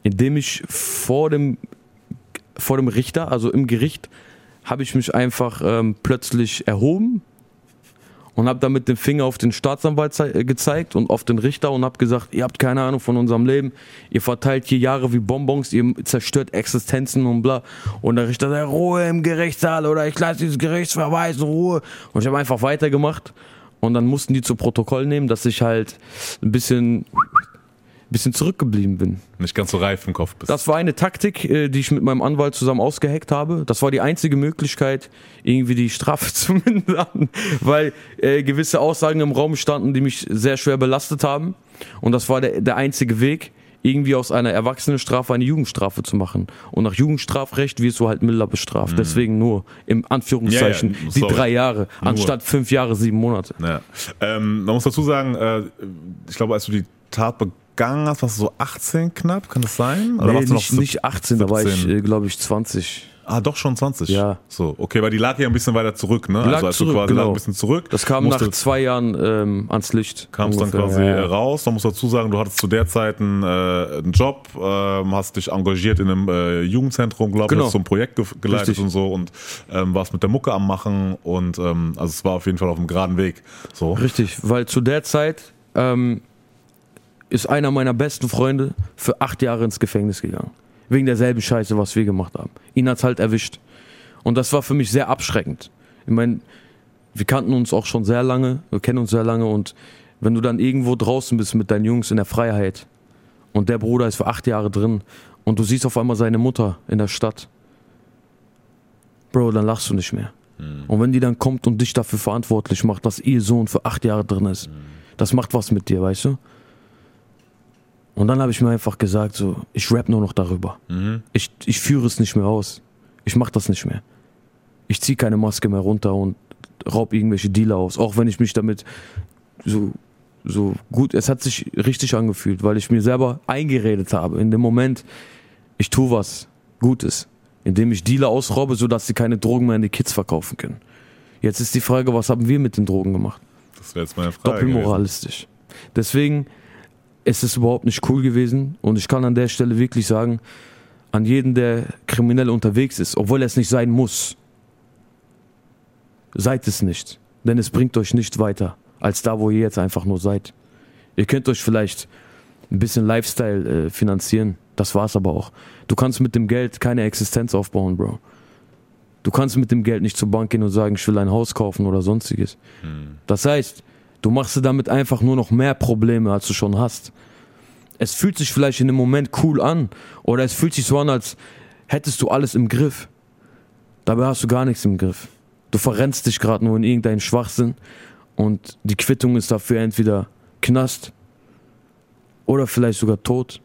Indem ich vor dem, vor dem Richter, also im Gericht, habe ich mich einfach ähm, plötzlich erhoben und habe dann mit dem Finger auf den Staatsanwalt äh, gezeigt und auf den Richter und habe gesagt, ihr habt keine Ahnung von unserem Leben, ihr verteilt hier Jahre wie Bonbons, ihr zerstört Existenzen und bla. Und der Richter sagt, Ruhe im Gerichtssaal oder ich lasse dieses Gerichtsverweis in Ruhe. Und ich habe einfach weitergemacht und dann mussten die zu Protokoll nehmen, dass ich halt ein bisschen, bisschen zurückgeblieben bin. Nicht ganz so reif im Kopf bist. Das war eine Taktik, äh, die ich mit meinem Anwalt zusammen ausgeheckt habe. Das war die einzige Möglichkeit, irgendwie die Strafe zu mindern, weil äh, gewisse Aussagen im Raum standen, die mich sehr schwer belastet haben. Und das war der, der einzige Weg, irgendwie aus einer Erwachsenenstrafe eine Jugendstrafe zu machen. Und nach Jugendstrafrecht wirst du halt milder bestraft. Deswegen nur im Anführungszeichen Mhm. Ja, ja, die drei Jahre, anstatt fünf Jahre, sieben Monate. Ja. Ähm, man muss dazu sagen, äh, ich glaube, als du die Tat begangen hast, warst du so 18 knapp, kann das sein? Oder Nee, warst du nicht, noch nicht 18, da war ich, 17? äh, glaube ich, 20. Ah, doch schon 20. Ja. So, okay, weil die lag ja ein bisschen weiter zurück, ne? Die lag also als zurück, genau. lag ein bisschen zurück. Das kam nach zwei Jahren ähm, ans Licht. kamst dann ungefähr, quasi ja, ja. äh, raus. Man muss dazu sagen, du hattest zu der Zeit einen, äh, einen Job, ähm, hast dich engagiert in einem äh, Jugendzentrum, glaube ich, Genau. hast so ein Projekt ge geleitet Richtig. und so und ähm, warst mit der Mucke am Machen und ähm, also es war auf jeden Fall auf einem geraden Weg. So. Richtig, weil zu der Zeit ähm, ist einer meiner besten Freunde für acht Jahre ins Gefängnis gegangen. Wegen derselben Scheiße, was wir gemacht haben. Ihn hat's halt erwischt. Und das war für mich sehr abschreckend. Ich meine, wir kannten uns auch schon sehr lange, wir kennen uns sehr lange und wenn du dann irgendwo draußen bist mit deinen Jungs in der Freiheit und der Bruder ist für acht Jahre drin und du siehst auf einmal seine Mutter in der Stadt, Bro, dann lachst du nicht mehr. Und wenn die dann kommt und dich dafür verantwortlich macht, dass ihr Sohn für acht Jahre drin ist, das macht was mit dir, weißt du? Und dann habe ich mir einfach gesagt, so, ich rap nur noch darüber. Ich, ich führe es nicht mehr aus. Ich mache das nicht mehr. Ich ziehe keine Maske mehr runter und raub irgendwelche Dealer aus, auch wenn ich mich damit so, so gut, es hat sich richtig angefühlt, weil ich mir selber eingeredet habe, in dem Moment, ich tue was Gutes, indem ich Dealer ausraube, sodass sie keine Drogen mehr an die Kids verkaufen können. Jetzt ist die Frage, was haben wir mit den Drogen gemacht? Das wäre jetzt meine Frage. gewesen. Doppelmoralistisch. Deswegen ist es überhaupt nicht cool gewesen und ich kann an der Stelle wirklich sagen, an jeden, der kriminell unterwegs ist, obwohl er es nicht sein muss, seid es nicht, denn es bringt euch nicht weiter als da, wo ihr jetzt einfach nur seid. Ihr könnt euch vielleicht ein bisschen Lifestyle äh, finanzieren, das war's aber auch. Du kannst mit dem Geld keine Existenz aufbauen, Bro. Du kannst mit dem Geld nicht zur Bank gehen und sagen, ich will ein Haus kaufen oder sonstiges. Das heißt, du machst dir damit einfach nur noch mehr Probleme, als du schon hast. Es fühlt sich vielleicht in dem Moment cool an oder es fühlt sich so an, als hättest du alles im Griff. Dabei hast du gar nichts im Griff. Du verrennst dich gerade nur in irgendeinen Schwachsinn und die Quittung ist dafür entweder Knast oder vielleicht sogar Tod.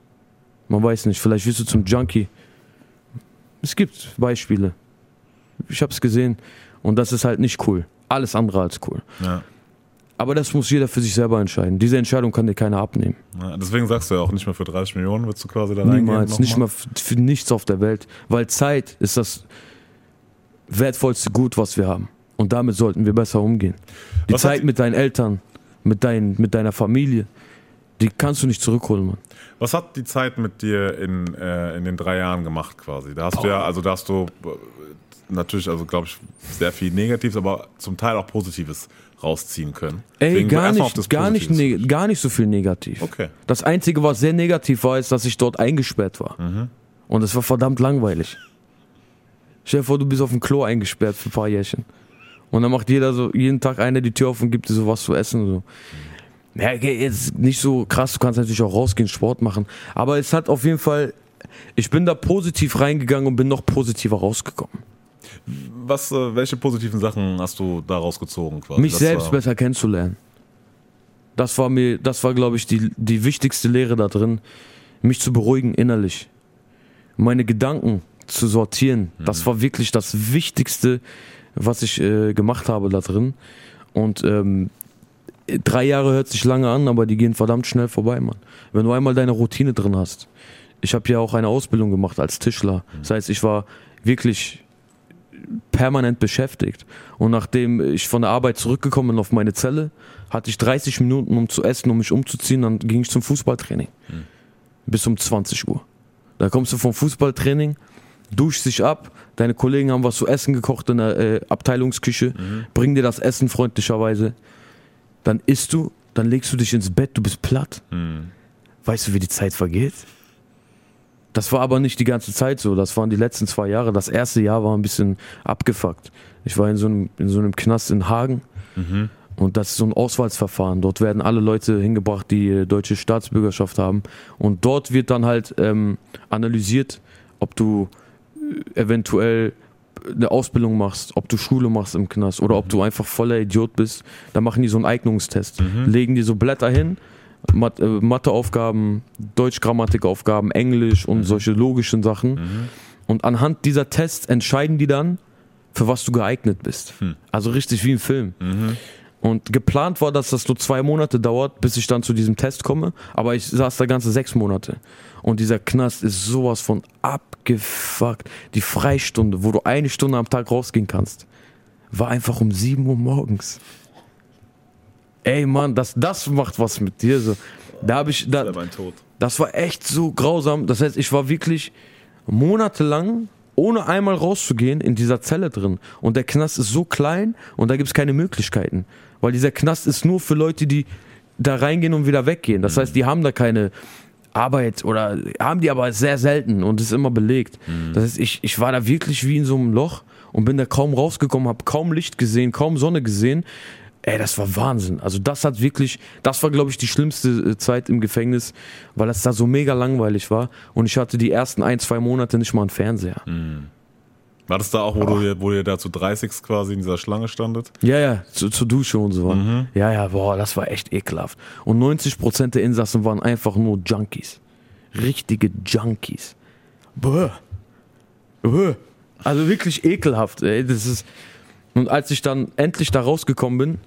Man weiß nicht, vielleicht wirst du zum Junkie. Es gibt Beispiele. Ich hab's gesehen und das ist halt nicht cool. Alles andere als cool. Ja. Aber das muss jeder für sich selber entscheiden. Diese Entscheidung kann dir keiner abnehmen. Ja, deswegen sagst du ja auch nicht mehr für 30 Millionen willst du quasi da reingehen. Niemals, nicht mal für nichts auf der Welt. Weil Zeit ist das wertvollste Gut, was wir haben. Und damit sollten wir besser umgehen. Die Was Zeit mit deinen Eltern, mit, dein, mit deiner Familie, die kannst du nicht zurückholen, Mann. Was hat die Zeit mit dir in, äh, in den drei Jahren gemacht quasi? Da hast du ja, also da hast du äh, natürlich, also glaube ich, sehr viel Negatives, aber zum Teil auch Positives rausziehen können. Ey, Deswegen gar nicht, gar, nicht, neg- gar nicht so viel negativ. Okay. Das Einzige, was sehr negativ war, ist, dass ich dort eingesperrt war. Mhm. Und es war verdammt langweilig. Stell dir vor, du bist auf dem Klo eingesperrt für ein paar Jährchen. Und dann macht jeder so, jeden Tag einer die Tür auf und gibt dir so was zu essen. So. Ja, okay, jetzt nicht so krass, du kannst natürlich auch rausgehen, Sport machen. Aber es hat auf jeden Fall ich bin da positiv reingegangen und bin noch positiver rausgekommen. Was, äh, welche positiven Sachen hast du daraus gezogen? Quasi? Mich Das selbst besser kennenzulernen. Das war mir, das war, glaube ich, die, die wichtigste Lehre da drin, mich zu beruhigen innerlich. Meine Gedanken zu sortieren. Das war wirklich das Wichtigste, was ich äh, gemacht habe da drin. Und ähm, drei Jahre hört sich lange an, aber die gehen verdammt schnell vorbei, Mann. Wenn du einmal deine Routine drin hast. Ich habe ja auch eine Ausbildung gemacht als Tischler. Das heißt, ich war wirklich permanent beschäftigt. Und nachdem ich von der Arbeit zurückgekommen bin auf meine Zelle, hatte ich 30 Minuten, um zu essen, um mich umzuziehen. Dann ging ich zum Fußballtraining. Bis um 20 Uhr. Da kommst du vom Fußballtraining, duschst dich ab, deine Kollegen haben was zu essen gekocht in der äh, Abteilungsküche, bringen dir das Essen freundlicherweise. Dann isst du, dann legst du dich ins Bett, du bist platt. Weißt du, wie die Zeit vergeht? Das war aber nicht die ganze Zeit so. Das waren die letzten zwei Jahre. Das erste Jahr war ein bisschen abgefuckt. Ich war in so einem, in so einem Knast in Hagen. Und das ist so ein Auswahlsverfahren. Dort werden alle Leute hingebracht, die äh, deutsche Staatsbürgerschaft haben. Und dort wird dann halt ähm, analysiert, ob du äh, eventuell eine Ausbildung machst, ob du Schule machst im Knast oder ob du einfach voller Idiot bist. Da machen die so einen Eignungstest. Legen die so Blätter hin, Mat äh, Matheaufgaben, Deutsch-Grammatikaufgaben, Englisch und solche logischen Sachen. Und anhand dieser Tests entscheiden die dann, für was du geeignet bist. Also richtig wie im Film. Und geplant war, dass das nur zwei Monate dauert, bis ich dann zu diesem Test komme. Aber ich saß da ganze sechs Monate. Und dieser Knast ist sowas von abgefuckt. Die Freistunde, wo du eine Stunde am Tag rausgehen kannst, war einfach um sieben Uhr morgens. Ey Mann, das, das macht was mit dir. So. Da habe ich, da, mein Tod. das war echt so grausam. Das heißt, ich war wirklich monatelang, ohne einmal rauszugehen, in dieser Zelle drin. Und der Knast ist so klein und da gibt es keine Möglichkeiten. Weil dieser Knast ist nur für Leute, die da reingehen und wieder weggehen. Das heißt, die haben da keine Arbeit oder haben die aber sehr selten und ist immer belegt. Das heißt, ich, ich war da wirklich wie in so einem Loch und bin da kaum rausgekommen, habe kaum Licht gesehen, kaum Sonne gesehen. Ey, das war Wahnsinn. Also das hat wirklich, das war glaube ich die schlimmste äh, Zeit im Gefängnis, weil das da so mega langweilig war und ich hatte die ersten ein, zwei Monate nicht mal einen Fernseher. War das da auch, wo, du, wo ihr da zu 30 quasi in dieser Schlange standet? Ja, ja, zu, zur Dusche und so. Ja, ja, boah, das war echt ekelhaft. Und 90% der Insassen waren einfach nur Junkies. Richtige Junkies. Bäh. Bäh. Also wirklich ekelhaft, ey. Das ist. Und als ich dann endlich da rausgekommen bin,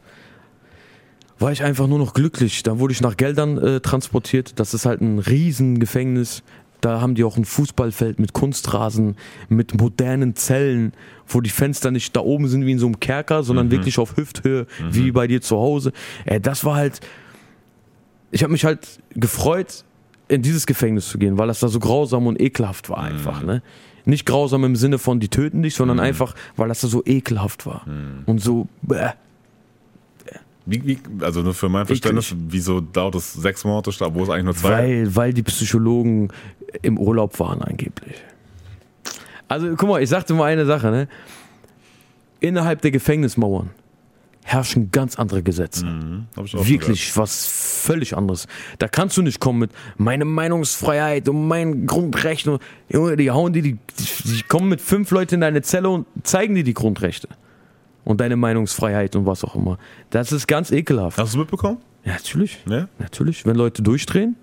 war ich einfach nur noch glücklich. Dann wurde ich nach Geldern äh, transportiert. Das ist halt ein Riesengefängnis. Da haben die auch ein Fußballfeld mit Kunstrasen, mit modernen Zellen, wo die Fenster nicht da oben sind wie in so einem Kerker, sondern wirklich auf Hüfthöhe, wie bei dir zu Hause. Äh, das war halt. Ich habe mich halt gefreut, in dieses Gefängnis zu gehen, weil das da so grausam und ekelhaft war einfach. Ne? Nicht grausam im Sinne von, die töten dich, sondern einfach, weil das da so ekelhaft war. Und so. Bäh. Wie, wie, also nur für mein Verständnis, wieso dauert es sechs Monate, statt- wo es eigentlich nur zwei? Weil, weil die Psychologen im Urlaub waren angeblich. Also guck mal, ich sagte mal eine Sache, ne? Innerhalb der Gefängnismauern herrschen ganz andere Gesetze. Mhm, hab ich auch Wirklich was völlig anderes. Da kannst du nicht kommen mit meine Meinungsfreiheit und mein Grundrecht. Und, Junge, die hauen die, die, die kommen mit fünf Leuten in deine Zelle und zeigen dir die Grundrechte. Und deine Meinungsfreiheit und was auch immer. Das ist ganz ekelhaft. Hast du es mitbekommen? Ja, natürlich. Ne? Natürlich, wenn Leute durchdrehen,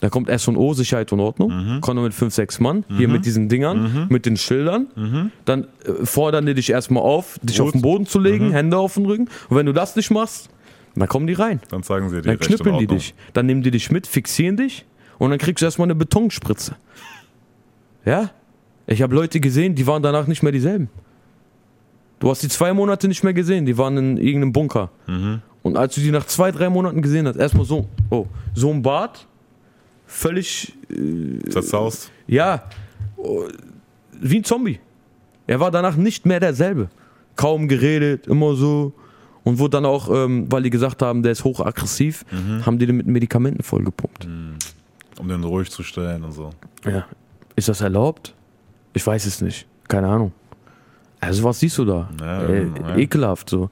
da kommt S&O, Sicherheit und Ordnung, kommen mit fünf, sechs Mann, hier mit diesen Dingern, mit den Schildern, dann äh, fordern die dich erstmal auf, dich Gut. auf den Boden zu legen, Hände auf den Rücken und wenn du das nicht machst, dann kommen die rein. Dann zeigen sie dir Dann knüppeln die dich, dann nehmen die dich mit, fixieren dich und dann kriegst du erstmal eine Betonspritze. Ja? Ich habe Leute gesehen, die waren danach nicht mehr dieselben. Du hast die zwei Monate nicht mehr gesehen, die waren in irgendeinem Bunker. Und als du die nach zwei, drei Monaten gesehen hast, erstmal so, oh, so ein Bart, völlig, Zerzaust. ja, oh, wie ein Zombie. Er war danach nicht mehr derselbe. Kaum geredet, immer so. Und wurde dann auch, ähm, weil die gesagt haben, der ist hochaggressiv, haben die den mit Medikamenten vollgepumpt. Um den ruhig zu stellen und so. Ja. Ist das erlaubt? Ich weiß es nicht. Keine Ahnung. Also was siehst du da? Ja, äh, ja. Ekelhaft so.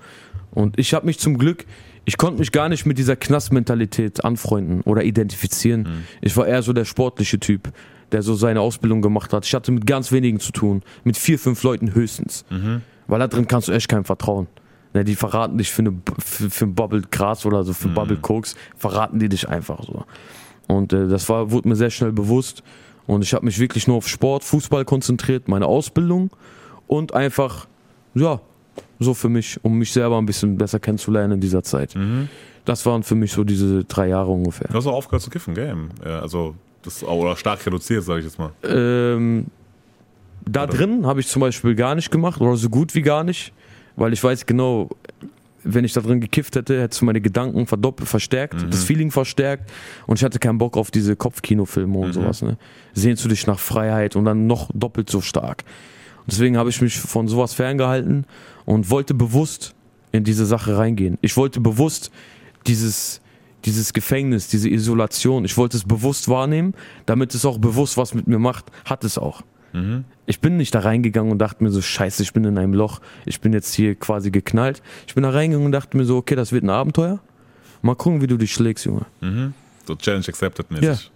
Und ich habe mich zum Glück, ich konnte mich gar nicht mit dieser Knastmentalität anfreunden oder identifizieren. Mhm. Ich war eher so der sportliche Typ, der so seine Ausbildung gemacht hat. Ich hatte mit ganz wenigen zu tun, mit vier, fünf Leuten höchstens. Weil da drin kannst du echt keinem vertrauen. Ne, die verraten dich für, eine, für, für ein Bubble Gras oder so, für Bubble Koks, verraten die dich einfach so. Und äh, das war, wurde mir sehr schnell bewusst. Und ich habe mich wirklich nur auf Sport, Fußball konzentriert, meine Ausbildung und einfach, ja, so für mich, um mich selber ein bisschen besser kennenzulernen in dieser Zeit. Das waren für mich so diese drei Jahre ungefähr. Du hast auch aufgehört zu kiffen, Game. Ja, also, das, oder stark reduziert, sage ich jetzt mal. Ähm, da drin habe ich zum Beispiel gar nicht gemacht oder so gut wie gar nicht, weil ich weiß genau, wenn ich da drin gekifft hätte, hättest du meine Gedanken verdoppelt, verstärkt, das Feeling verstärkt und ich hatte keinen Bock auf diese Kopfkinofilme und sowas. Ne? Sehnst du dich nach Freiheit und dann noch doppelt so stark. Und deswegen habe ich mich von sowas ferngehalten und wollte bewusst in diese Sache reingehen. Ich wollte bewusst dieses, dieses Gefängnis, diese Isolation, ich wollte es bewusst wahrnehmen, damit es auch bewusst was mit mir macht, hat es auch. Ich bin nicht da reingegangen und dachte mir so, scheiße, ich bin in einem Loch, ich bin jetzt hier quasi geknallt. Ich bin da reingegangen und dachte mir so, okay, das wird ein Abenteuer. Mal gucken, wie du dich schlägst, Junge. So Challenge accepted mäßig.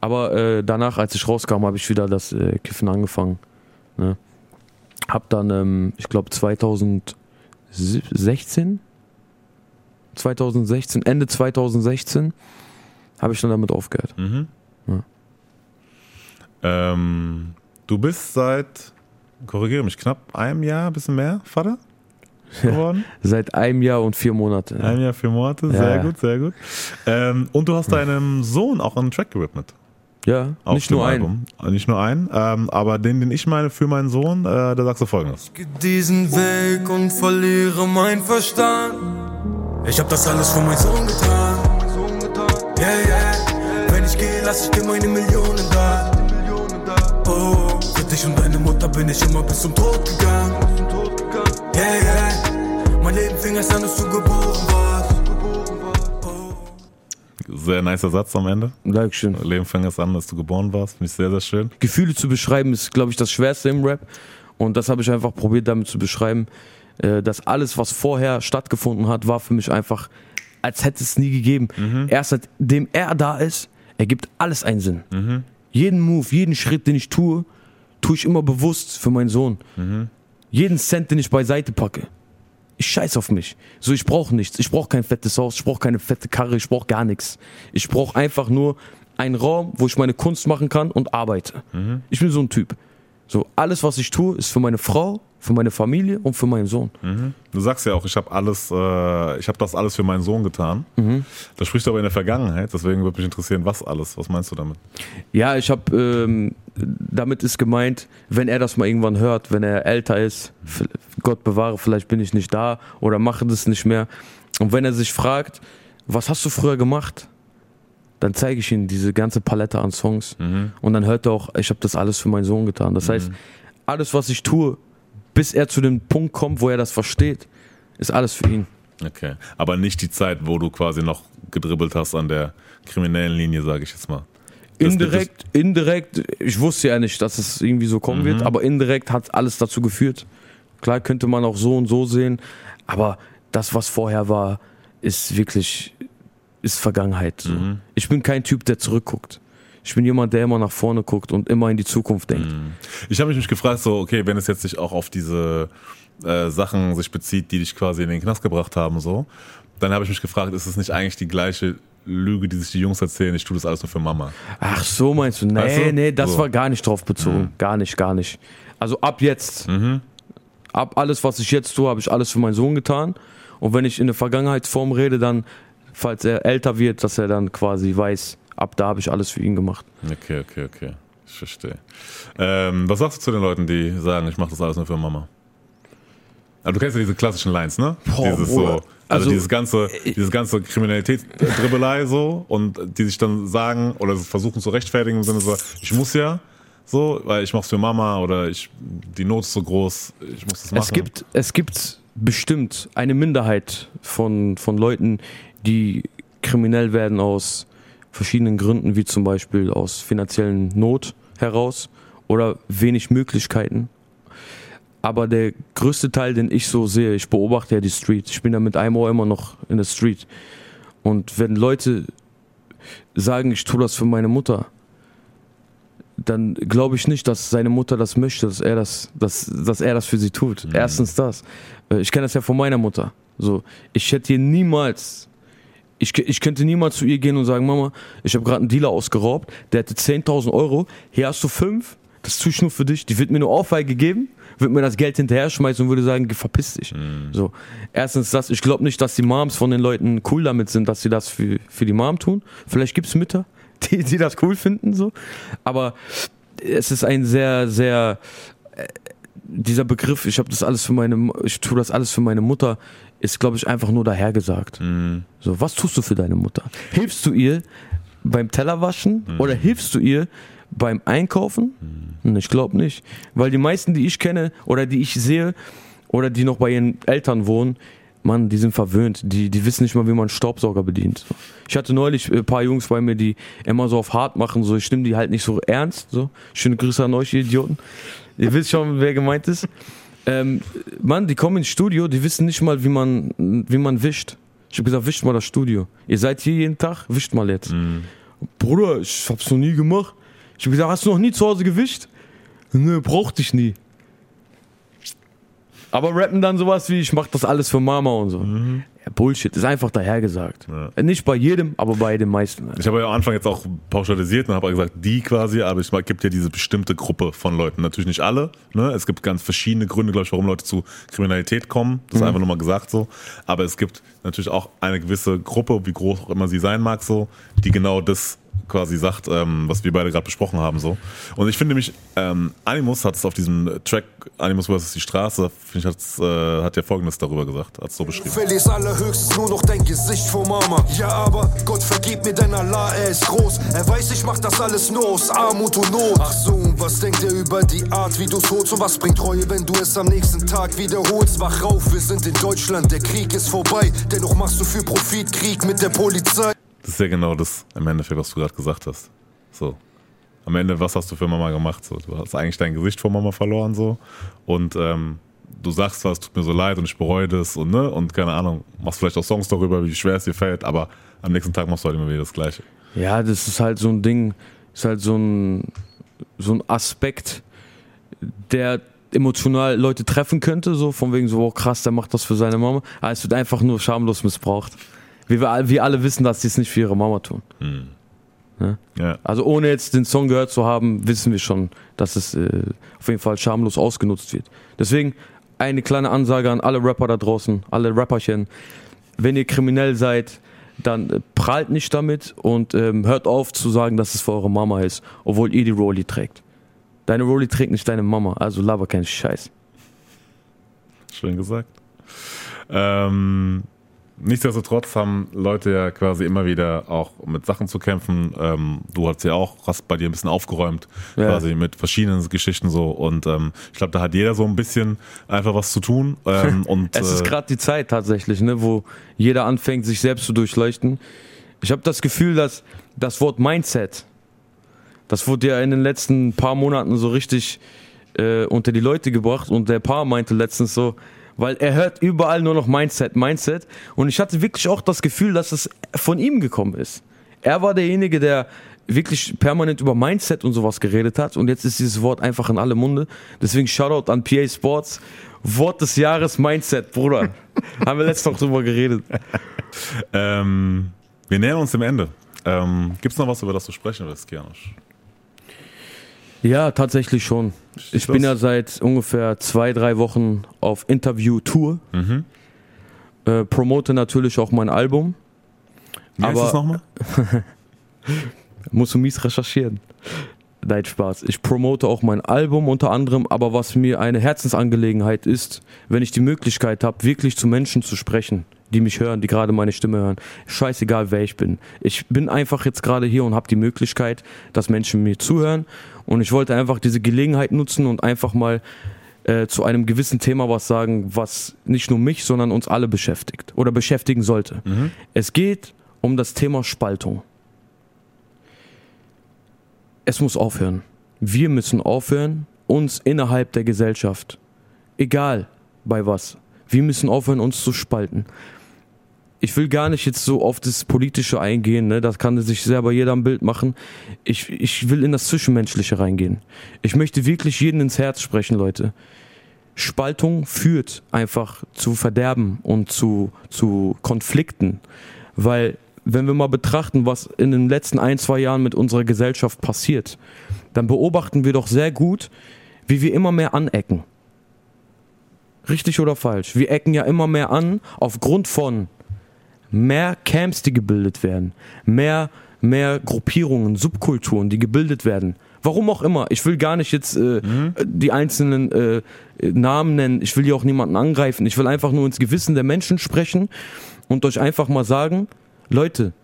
Aber äh, danach, als ich rauskam, habe ich wieder das äh, Kiffen angefangen. Ne? Hab dann, ähm, ich glaube 2016, 2016, Ende 2016, habe ich dann damit aufgehört. Ähm, du bist seit, korrigiere mich, knapp einem Jahr, ein bisschen mehr, Vater geworden? Seit einem Jahr und vier Monate. Ein Jahr, vier Monate, sehr Ja. gut, sehr gut. Ähm, und du hast deinem Sohn auch einen Track gewidmet. Ja, Auf nicht nur einen. Album. Äh, Nicht nur einen, ähm, aber den, den ich meine für meinen Sohn, äh, da sagst du folgendes. Geh diesen Weg und verliere mein Verstand. Ich hab das alles für meinen Sohn getan. Yeah, yeah. Wenn ich gehe, lass ich dir meine Millionen da. Oh, für dich und deine Mutter bin ich immer bis zum Tod gegangen. Yeah, yeah. Mein Leben fing erst an, als du geboren warst. Sehr nicer Satz am Ende. Dankeschön. Leben fängt erst an, als du geboren warst. Finde ich sehr, sehr schön. Gefühle zu beschreiben ist, glaube ich, das Schwerste im Rap. Und das habe ich einfach probiert damit zu beschreiben, äh, dass alles, was vorher stattgefunden hat, war für mich einfach, als hätte es nie gegeben. Erst seitdem er da ist, ergibt alles einen Sinn. Jeden Move, jeden Schritt, den ich tue, tue ich immer bewusst für meinen Sohn. Jeden Cent, den ich beiseite packe. Ich scheiß auf mich. So, ich brauche nichts. Ich brauche kein fettes Haus, ich brauche keine fette Karre, ich brauche gar nichts. Ich brauche einfach nur einen Raum, wo ich meine Kunst machen kann und arbeite. Ich bin so ein Typ. So, alles, was ich tue, ist für meine Frau, für meine Familie und für meinen Sohn. Du sagst ja auch, ich habe alles, äh, ich habe das alles für meinen Sohn getan. Mhm. Das spricht aber in der Vergangenheit, deswegen würde mich interessieren, was alles. Was meinst du damit? Ja, ich habe, ähm, damit ist gemeint, wenn er das mal irgendwann hört, wenn er älter ist, Gott bewahre, vielleicht bin ich nicht da oder mache das nicht mehr. Und wenn er sich fragt, was hast du früher gemacht? Dann zeige ich ihm diese ganze Palette an Songs. Und dann hört er auch, ich habe das alles für meinen Sohn getan. Das heißt, alles, was ich tue, bis er zu dem Punkt kommt, wo er das versteht, ist alles für ihn. Okay. Aber nicht die Zeit, wo du quasi noch gedribbelt hast an der kriminellen Linie, sage ich jetzt mal. Das- Indirekt, indirekt, ich wusste ja nicht, dass es irgendwie so kommen wird, aber indirekt hat alles dazu geführt. Klar könnte man auch so und so sehen, aber das, was vorher war, ist wirklich, ist Vergangenheit. So. Ich bin kein Typ, der zurückguckt. Ich bin jemand, der immer nach vorne guckt und immer in die Zukunft denkt. Ich habe mich gefragt, so, okay, wenn es jetzt sich auch auf diese äh, Sachen sich bezieht, die dich quasi in den Knast gebracht haben, so, dann habe ich mich gefragt, ist es nicht eigentlich die gleiche Lüge, die sich die Jungs erzählen, ich tue das alles nur für Mama? Ach so meinst du? Nee, Weißt du? nee, das So. war gar nicht drauf bezogen. Gar nicht, gar nicht. Also ab jetzt. Ab alles, was ich jetzt tue, habe ich alles für meinen Sohn getan. Und wenn ich in der Vergangenheitsform rede, dann, falls er älter wird, dass er dann quasi weiß, ab da habe ich alles für ihn gemacht. Okay, okay, okay. Ich verstehe. Ähm, was sagst du zu den Leuten, die sagen, ich mache das alles nur für Mama? Also du kennst ja diese klassischen Lines, ne? Boah, dieses so, Bruder. also, Also, dieses ganze, dieses ganze Kriminalitätsdribbelei so und die sich dann sagen oder versuchen zu rechtfertigen im Sinne so, ich muss ja so, weil ich mach's für Mama oder ich die Not ist so groß, ich muss das machen. Es gibt, es gibt bestimmt eine Minderheit von, von Leuten, die kriminell werden aus verschiedenen Gründen, wie zum Beispiel aus finanziellen Not heraus oder wenig Möglichkeiten. Aber der größte Teil, den ich so sehe, ich beobachte ja die Street. Ich bin ja mit einem Ohr immer noch in der Street. Und wenn Leute sagen, ich tue das für meine Mutter, dann glaube ich nicht, dass seine Mutter das möchte, dass er das, dass, dass er das für sie tut. Erstens das. Äh, Ich kenne das ja von meiner Mutter. So, ich hätte hier niemals, ich, ich könnte niemals zu ihr gehen und sagen, Mama, ich habe gerade einen Dealer ausgeraubt, der hatte 10.000 Euro, hier hast du fünf, das tue ich nur für dich. Die wird mir eine Ohrfeige geben, wird mir das Geld hinterher schmeißen und würde sagen, verpiss dich. So, erstens das, ich glaube nicht, dass die Moms von den Leuten cool damit sind, dass sie das für, für die Mom tun. Vielleicht gibt es Mütter, die, die das cool finden, so. Aber es ist ein sehr, sehr äh, dieser Begriff, ich habe das alles für meine, ich tue das alles für meine Mutter, ist, glaube ich, einfach nur dahergesagt. So, was tust du für deine Mutter? Hilfst du ihr beim Tellerwaschen oder hilfst du ihr beim Einkaufen? Hm, Ich glaube nicht. Weil die meisten, die ich kenne oder die ich sehe oder die noch bei ihren Eltern wohnen, Mann, die sind verwöhnt. Die, die wissen nicht mal, wie man einen Staubsauger bedient. Ich hatte neulich ein paar Jungs bei mir, die immer so auf hart machen. So, ich nehme die halt nicht so ernst. So. Schöne Grüße an euch, ihr Idioten. Ihr wisst schon, wer gemeint ist. Ähm, Mann, die kommen ins Studio, die wissen nicht mal, wie man, wie man wischt. Ich habe gesagt, wischt mal das Studio. Ihr seid hier jeden Tag, wischt mal jetzt. Bruder, ich hab's noch nie gemacht. Ich habe gesagt, hast du noch nie zu Hause gewischt? Nö, brauchte ich nie. Aber rappen dann sowas wie, ich mach das alles für Mama und so. Ja, Bullshit, ist einfach dahergesagt. Äh, Nicht bei jedem, aber bei den meisten. Ich habe ja am Anfang jetzt auch pauschalisiert und habe gesagt, die quasi, aber es gibt ja diese bestimmte Gruppe von Leuten. Natürlich nicht alle. Ne? Es gibt ganz verschiedene Gründe, glaube ich, warum Leute zu Kriminalität kommen. Das ist einfach nur mal gesagt so. Aber es gibt natürlich auch eine gewisse Gruppe, wie groß auch immer sie sein mag, so, die genau das quasi sagt, ähm, was wir beide gerade besprochen haben. so. Und ich finde nämlich, ähm, Animus hat es auf diesem Track Animus vs. die Straße, finde ich, äh, hat ja folgendes darüber gesagt, hat es so beschrieben. Verlierst allerhöchstens nur noch dein Gesicht vor Mama. Ja, aber Gott vergib mir, denn Allah, er ist groß. Er weiß, ich mach das alles nur aus Armut und Not. Ach so, und was denkt er über die Art, wie du's holst? Und was bringt Treue, wenn du es am nächsten Tag wiederholst? Wach auf, wir sind in Deutschland, der Krieg ist vorbei. Dennoch machst du für Profit Krieg mit der Polizei. Das ist ja genau das im Endeffekt, was du gerade gesagt hast. So. Am Ende, was hast du für Mama gemacht? So, du hast eigentlich dein Gesicht vor Mama verloren so. Und ähm, du sagst es tut mir so leid und ich bereue das und ne, und keine Ahnung, machst vielleicht auch Songs darüber, wie schwer es dir fällt, aber am nächsten Tag machst du halt immer wieder das Gleiche. Ja, das ist halt so ein Ding, ist halt so ein, so ein Aspekt, der emotional Leute treffen könnte, so von wegen so, oh krass, der macht das für seine Mama. Aber es wird einfach nur schamlos missbraucht. Wir, wir alle wissen, dass sie es nicht für ihre Mama tun. Ja. Also ohne jetzt den Song gehört zu haben, wissen wir schon, dass es äh, auf jeden Fall schamlos ausgenutzt wird. Deswegen eine kleine Ansage an alle Rapper da draußen, alle Rapperchen. Wenn ihr kriminell seid, dann äh, prahlt nicht damit und ähm, hört auf zu sagen, dass es für eure Mama ist, obwohl ihr die Rolli trägt. Deine Rolli trägt nicht deine Mama, also laber keinen Scheiß. Schön gesagt. Ähm, nichtsdestotrotz haben Leute ja quasi immer wieder auch mit Sachen zu kämpfen. Ähm, du hast ja auch, hast bei dir ein bisschen aufgeräumt, Ja. quasi mit verschiedenen Geschichten so. Und ähm, ich glaube, da hat jeder so ein bisschen einfach was zu tun. Ähm, und, Es ist äh, gerade die Zeit tatsächlich, ne, wo jeder anfängt, sich selbst zu durchleuchten. Ich habe das Gefühl, dass das Wort Mindset, das wurde ja in den letzten paar Monaten so richtig äh, unter die Leute gebracht und der Paar meinte letztens so, weil er hört überall nur noch Mindset, Mindset und ich hatte wirklich auch das Gefühl, dass es von ihm gekommen ist. Er war derjenige, der wirklich permanent über Mindset und sowas geredet hat und jetzt ist dieses Wort einfach in alle Munde. Deswegen Shoutout an PA Sports. Wort des Jahres Mindset, Bruder. Haben wir letztens noch drüber geredet. ähm, wir nähern uns dem Ende. Ähm, Gibt es noch was, über das du sprechen willst, Kianosch? Ja, tatsächlich schon. Ich los. bin ja seit ungefähr zwei, drei Wochen auf Interview-Tour. Äh, promote natürlich auch mein Album. Wie heißt Aber- das nochmal? Musst du mies recherchieren. Nein, Spaß. Ich promote auch mein Album unter anderem, aber was mir eine Herzensangelegenheit ist, wenn ich die Möglichkeit habe, wirklich zu Menschen zu sprechen, die mich hören, die gerade meine Stimme hören. Scheißegal, wer ich bin. Ich bin einfach jetzt gerade hier und habe die Möglichkeit, dass Menschen mir zuhören. Und ich wollte einfach diese Gelegenheit nutzen und einfach mal äh, zu einem gewissen Thema was sagen, was nicht nur mich, sondern uns alle beschäftigt oder beschäftigen sollte. Es geht um das Thema Spaltung es muss aufhören. Wir müssen aufhören, uns innerhalb der Gesellschaft, egal bei was, wir müssen aufhören, uns zu spalten. Ich will gar nicht jetzt so auf das Politische eingehen, ne? das kann sich selber jeder ein Bild machen. Ich, ich will in das Zwischenmenschliche reingehen. Ich möchte wirklich jeden ins Herz sprechen, Leute. Spaltung führt einfach zu Verderben und zu, zu Konflikten. Weil, wenn wir mal betrachten, was in den letzten ein, zwei Jahren mit unserer Gesellschaft passiert, dann beobachten wir doch sehr gut, wie wir immer mehr anecken. Richtig oder falsch? Wir ecken ja immer mehr an aufgrund von mehr Camps, die gebildet werden, mehr, mehr Gruppierungen, Subkulturen, die gebildet werden. Warum auch immer. Ich will gar nicht jetzt äh, mhm. die einzelnen äh, Namen nennen. Ich will hier auch niemanden angreifen. Ich will einfach nur ins Gewissen der Menschen sprechen und euch einfach mal sagen, Leute,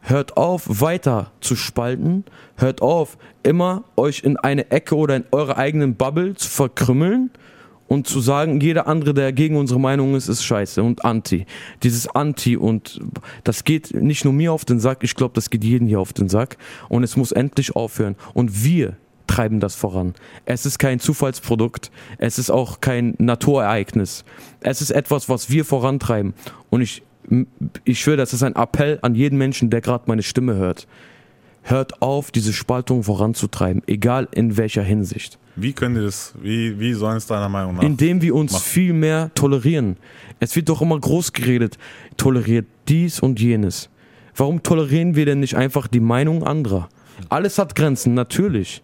hört auf, weiter zu spalten. Hört auf, immer euch in eine Ecke oder in eure eigenen Bubble zu verkrümmeln und zu sagen, jeder andere, der gegen unsere Meinung ist, ist scheiße und anti. Dieses Anti und das geht nicht nur mir auf den Sack, ich glaube, das geht jeden hier auf den Sack und es muss endlich aufhören. Und wir treiben das voran. Es ist kein Zufallsprodukt, es ist auch kein Naturereignis. Es ist etwas, was wir vorantreiben. Und ich, ich schwöre, das ist ein Appell an jeden Menschen, der gerade meine Stimme hört. Hört auf, diese Spaltung voranzutreiben, egal in welcher Hinsicht. Wie können die das, wie, wie sollen es deiner Meinung nach? Indem wir uns machen? viel mehr tolerieren. Es wird doch immer groß geredet, toleriert dies und jenes. Warum tolerieren wir denn nicht einfach die Meinung anderer? Alles hat Grenzen, natürlich.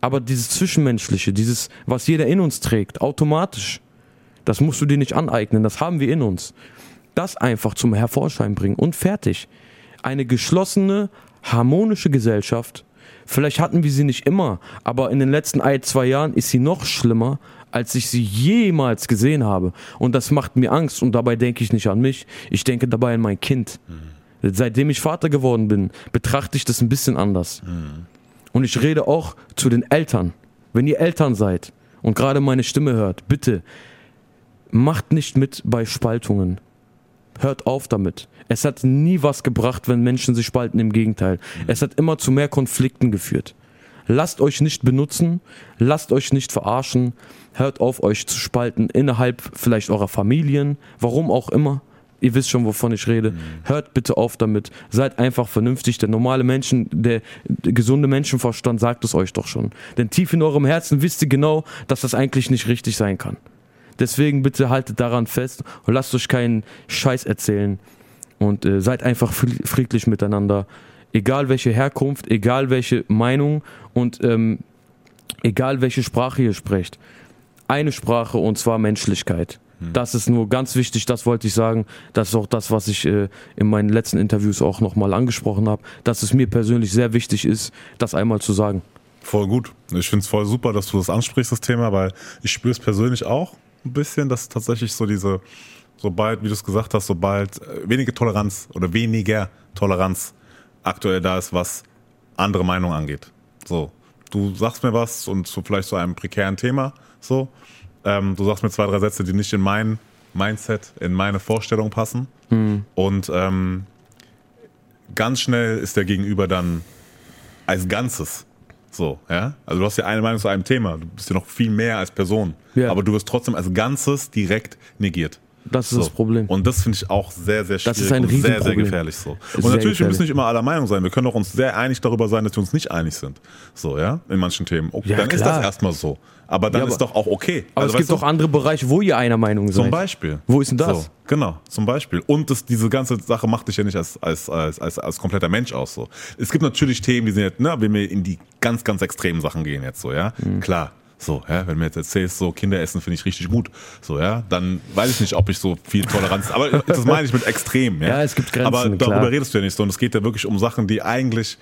Aber dieses Zwischenmenschliche, dieses, was jeder in uns trägt, automatisch, das musst du dir nicht aneignen, das haben wir in uns. Das einfach zum Hervorschein bringen und fertig. Eine geschlossene, harmonische Gesellschaft Vielleicht hatten wir sie nicht immer, aber in den letzten ein, zwei Jahren ist sie noch schlimmer, als ich sie jemals gesehen habe. Und das macht mir Angst und dabei denke ich nicht an mich, ich denke dabei an mein Kind. Mhm. Seitdem ich Vater geworden bin, betrachte ich das ein bisschen anders. Mhm. Und ich rede auch zu den Eltern. Wenn ihr Eltern seid und gerade meine Stimme hört, bitte macht nicht mit bei Spaltungen. Hört auf damit. Es hat nie was gebracht, wenn Menschen sich spalten, im Gegenteil. Es hat immer zu mehr Konflikten geführt. Lasst euch nicht benutzen, lasst euch nicht verarschen, hört auf, euch zu spalten innerhalb vielleicht eurer Familien, warum auch immer. Ihr wisst schon, wovon ich rede. Mhm. Hört bitte auf damit. Seid einfach vernünftig. Der normale Menschen, der, der, gesunde Menschenverstand sagt es euch doch schon. Denn tief in eurem Herzen wisst ihr genau, dass das eigentlich nicht richtig sein kann. Deswegen bitte haltet daran fest und lasst euch keinen Scheiß erzählen. Und äh, seid einfach friedlich miteinander. Egal welche Herkunft, egal welche Meinung und ähm, egal welche Sprache ihr sprecht. Eine Sprache und zwar Menschlichkeit. Hm. Das ist nur ganz wichtig, das wollte ich sagen. Das ist auch das, was ich äh, in meinen letzten Interviews auch nochmal angesprochen habe, dass es mir persönlich sehr wichtig ist, das einmal zu sagen. Voll gut. Ich finde es voll super, dass du das ansprichst, das Thema, weil ich spüre es persönlich auch ein bisschen, dass tatsächlich so diese, sobald, wie du es gesagt hast, sobald äh, wenige Toleranz oder weniger Toleranz aktuell da ist, was andere Meinungen angeht. So, du sagst mir was und so vielleicht zu einem prekären Thema, so, ähm, du sagst mir zwei, drei Sätze, die nicht in mein Mindset, in meine Vorstellung passen mhm. und ähm, ganz schnell ist der Gegenüber dann als Ganzes so, ja. Also du hast ja eine Meinung zu einem Thema. Du bist ja noch viel mehr als Person. Ja. Aber du wirst trotzdem als Ganzes direkt negiert. Das ist so. das Problem. Und das finde ich auch sehr, sehr schwierig das ist ein und sehr, sehr gefährlich so. Und natürlich, gefährlich. wir müssen nicht immer aller Meinung sein. Wir können auch uns sehr einig darüber sein, dass wir uns nicht einig sind. So, ja, in manchen Themen. Okay, ja, dann klar. ist das erstmal so. Aber dann ja, aber, ist doch auch okay. Aber also, es gibt doch andere Bereiche, wo ihr einer Meinung seid. Zum Beispiel. Wo ist denn das? So, genau, zum Beispiel. Und das, diese ganze Sache macht dich ja nicht als, als, als, als, als kompletter Mensch aus. So. Es gibt natürlich Themen, die sind jetzt, ne, wenn wir in die ganz, ganz extremen Sachen gehen jetzt so, ja. Mhm. Klar, so, ja, wenn du mir jetzt erzählst, so Kinderessen finde ich richtig gut, so, ja, dann weiß ich nicht, ob ich so viel Toleranz, aber das meine ich mit extrem, ja. Ja, es gibt Grenzen, Aber darüber klar. redest du ja nicht so und es geht ja wirklich um Sachen, die eigentlich,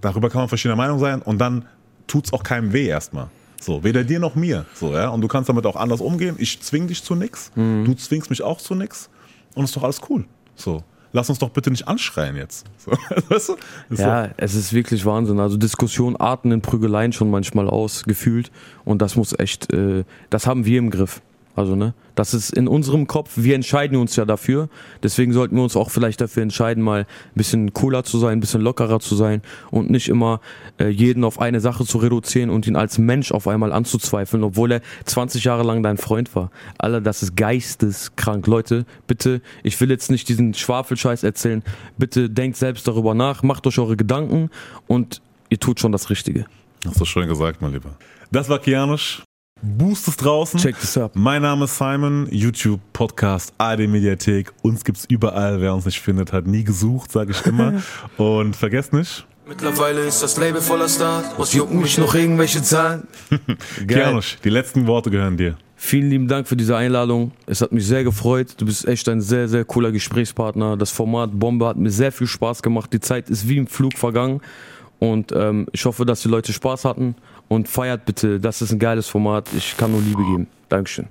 darüber kann man verschiedener Meinung sein und dann tut es auch keinem weh erstmal. So, weder dir noch mir. So, ja. Und du kannst damit auch anders umgehen. Ich zwing dich zu nichts. Mhm. Du zwingst mich auch zu nichts. Und ist doch alles cool. So. Lass uns doch bitte nicht anschreien jetzt. So, weißt du? Ja, so. es ist wirklich Wahnsinn. Also Diskussion arten in Prügeleien schon manchmal aus, gefühlt. Und das muss echt, äh, das haben wir im Griff. Also, ne? Das ist in unserem Kopf, wir entscheiden uns ja dafür. Deswegen sollten wir uns auch vielleicht dafür entscheiden, mal ein bisschen cooler zu sein, ein bisschen lockerer zu sein und nicht immer äh, jeden auf eine Sache zu reduzieren und ihn als Mensch auf einmal anzuzweifeln, obwohl er 20 Jahre lang dein Freund war. Alter, das ist geisteskrank. Leute, bitte, ich will jetzt nicht diesen Schwafelscheiß erzählen. Bitte denkt selbst darüber nach, macht euch eure Gedanken und ihr tut schon das Richtige. Hast du schön gesagt, mein Lieber. Das war Kianisch. Boost ist draußen. Check this up. Mein Name ist Simon, YouTube, Podcast, AD Mediathek. Uns gibt's überall. Wer uns nicht findet, hat nie gesucht, sage ich immer. Und vergesst nicht, Mittlerweile ist das Label voller Stars. Was jucken mich noch irgendwelche Zahlen? Kianosch, die letzten Worte gehören dir. Vielen lieben Dank für diese Einladung. Es hat mich sehr gefreut. Du bist echt ein sehr, sehr cooler Gesprächspartner. Das Format Bombe hat mir sehr viel Spaß gemacht. Die Zeit ist wie im Flug vergangen. Und ähm, ich hoffe, dass die Leute Spaß hatten. Und feiert bitte. Das ist ein geiles Format. Ich kann nur Liebe geben. Dankeschön.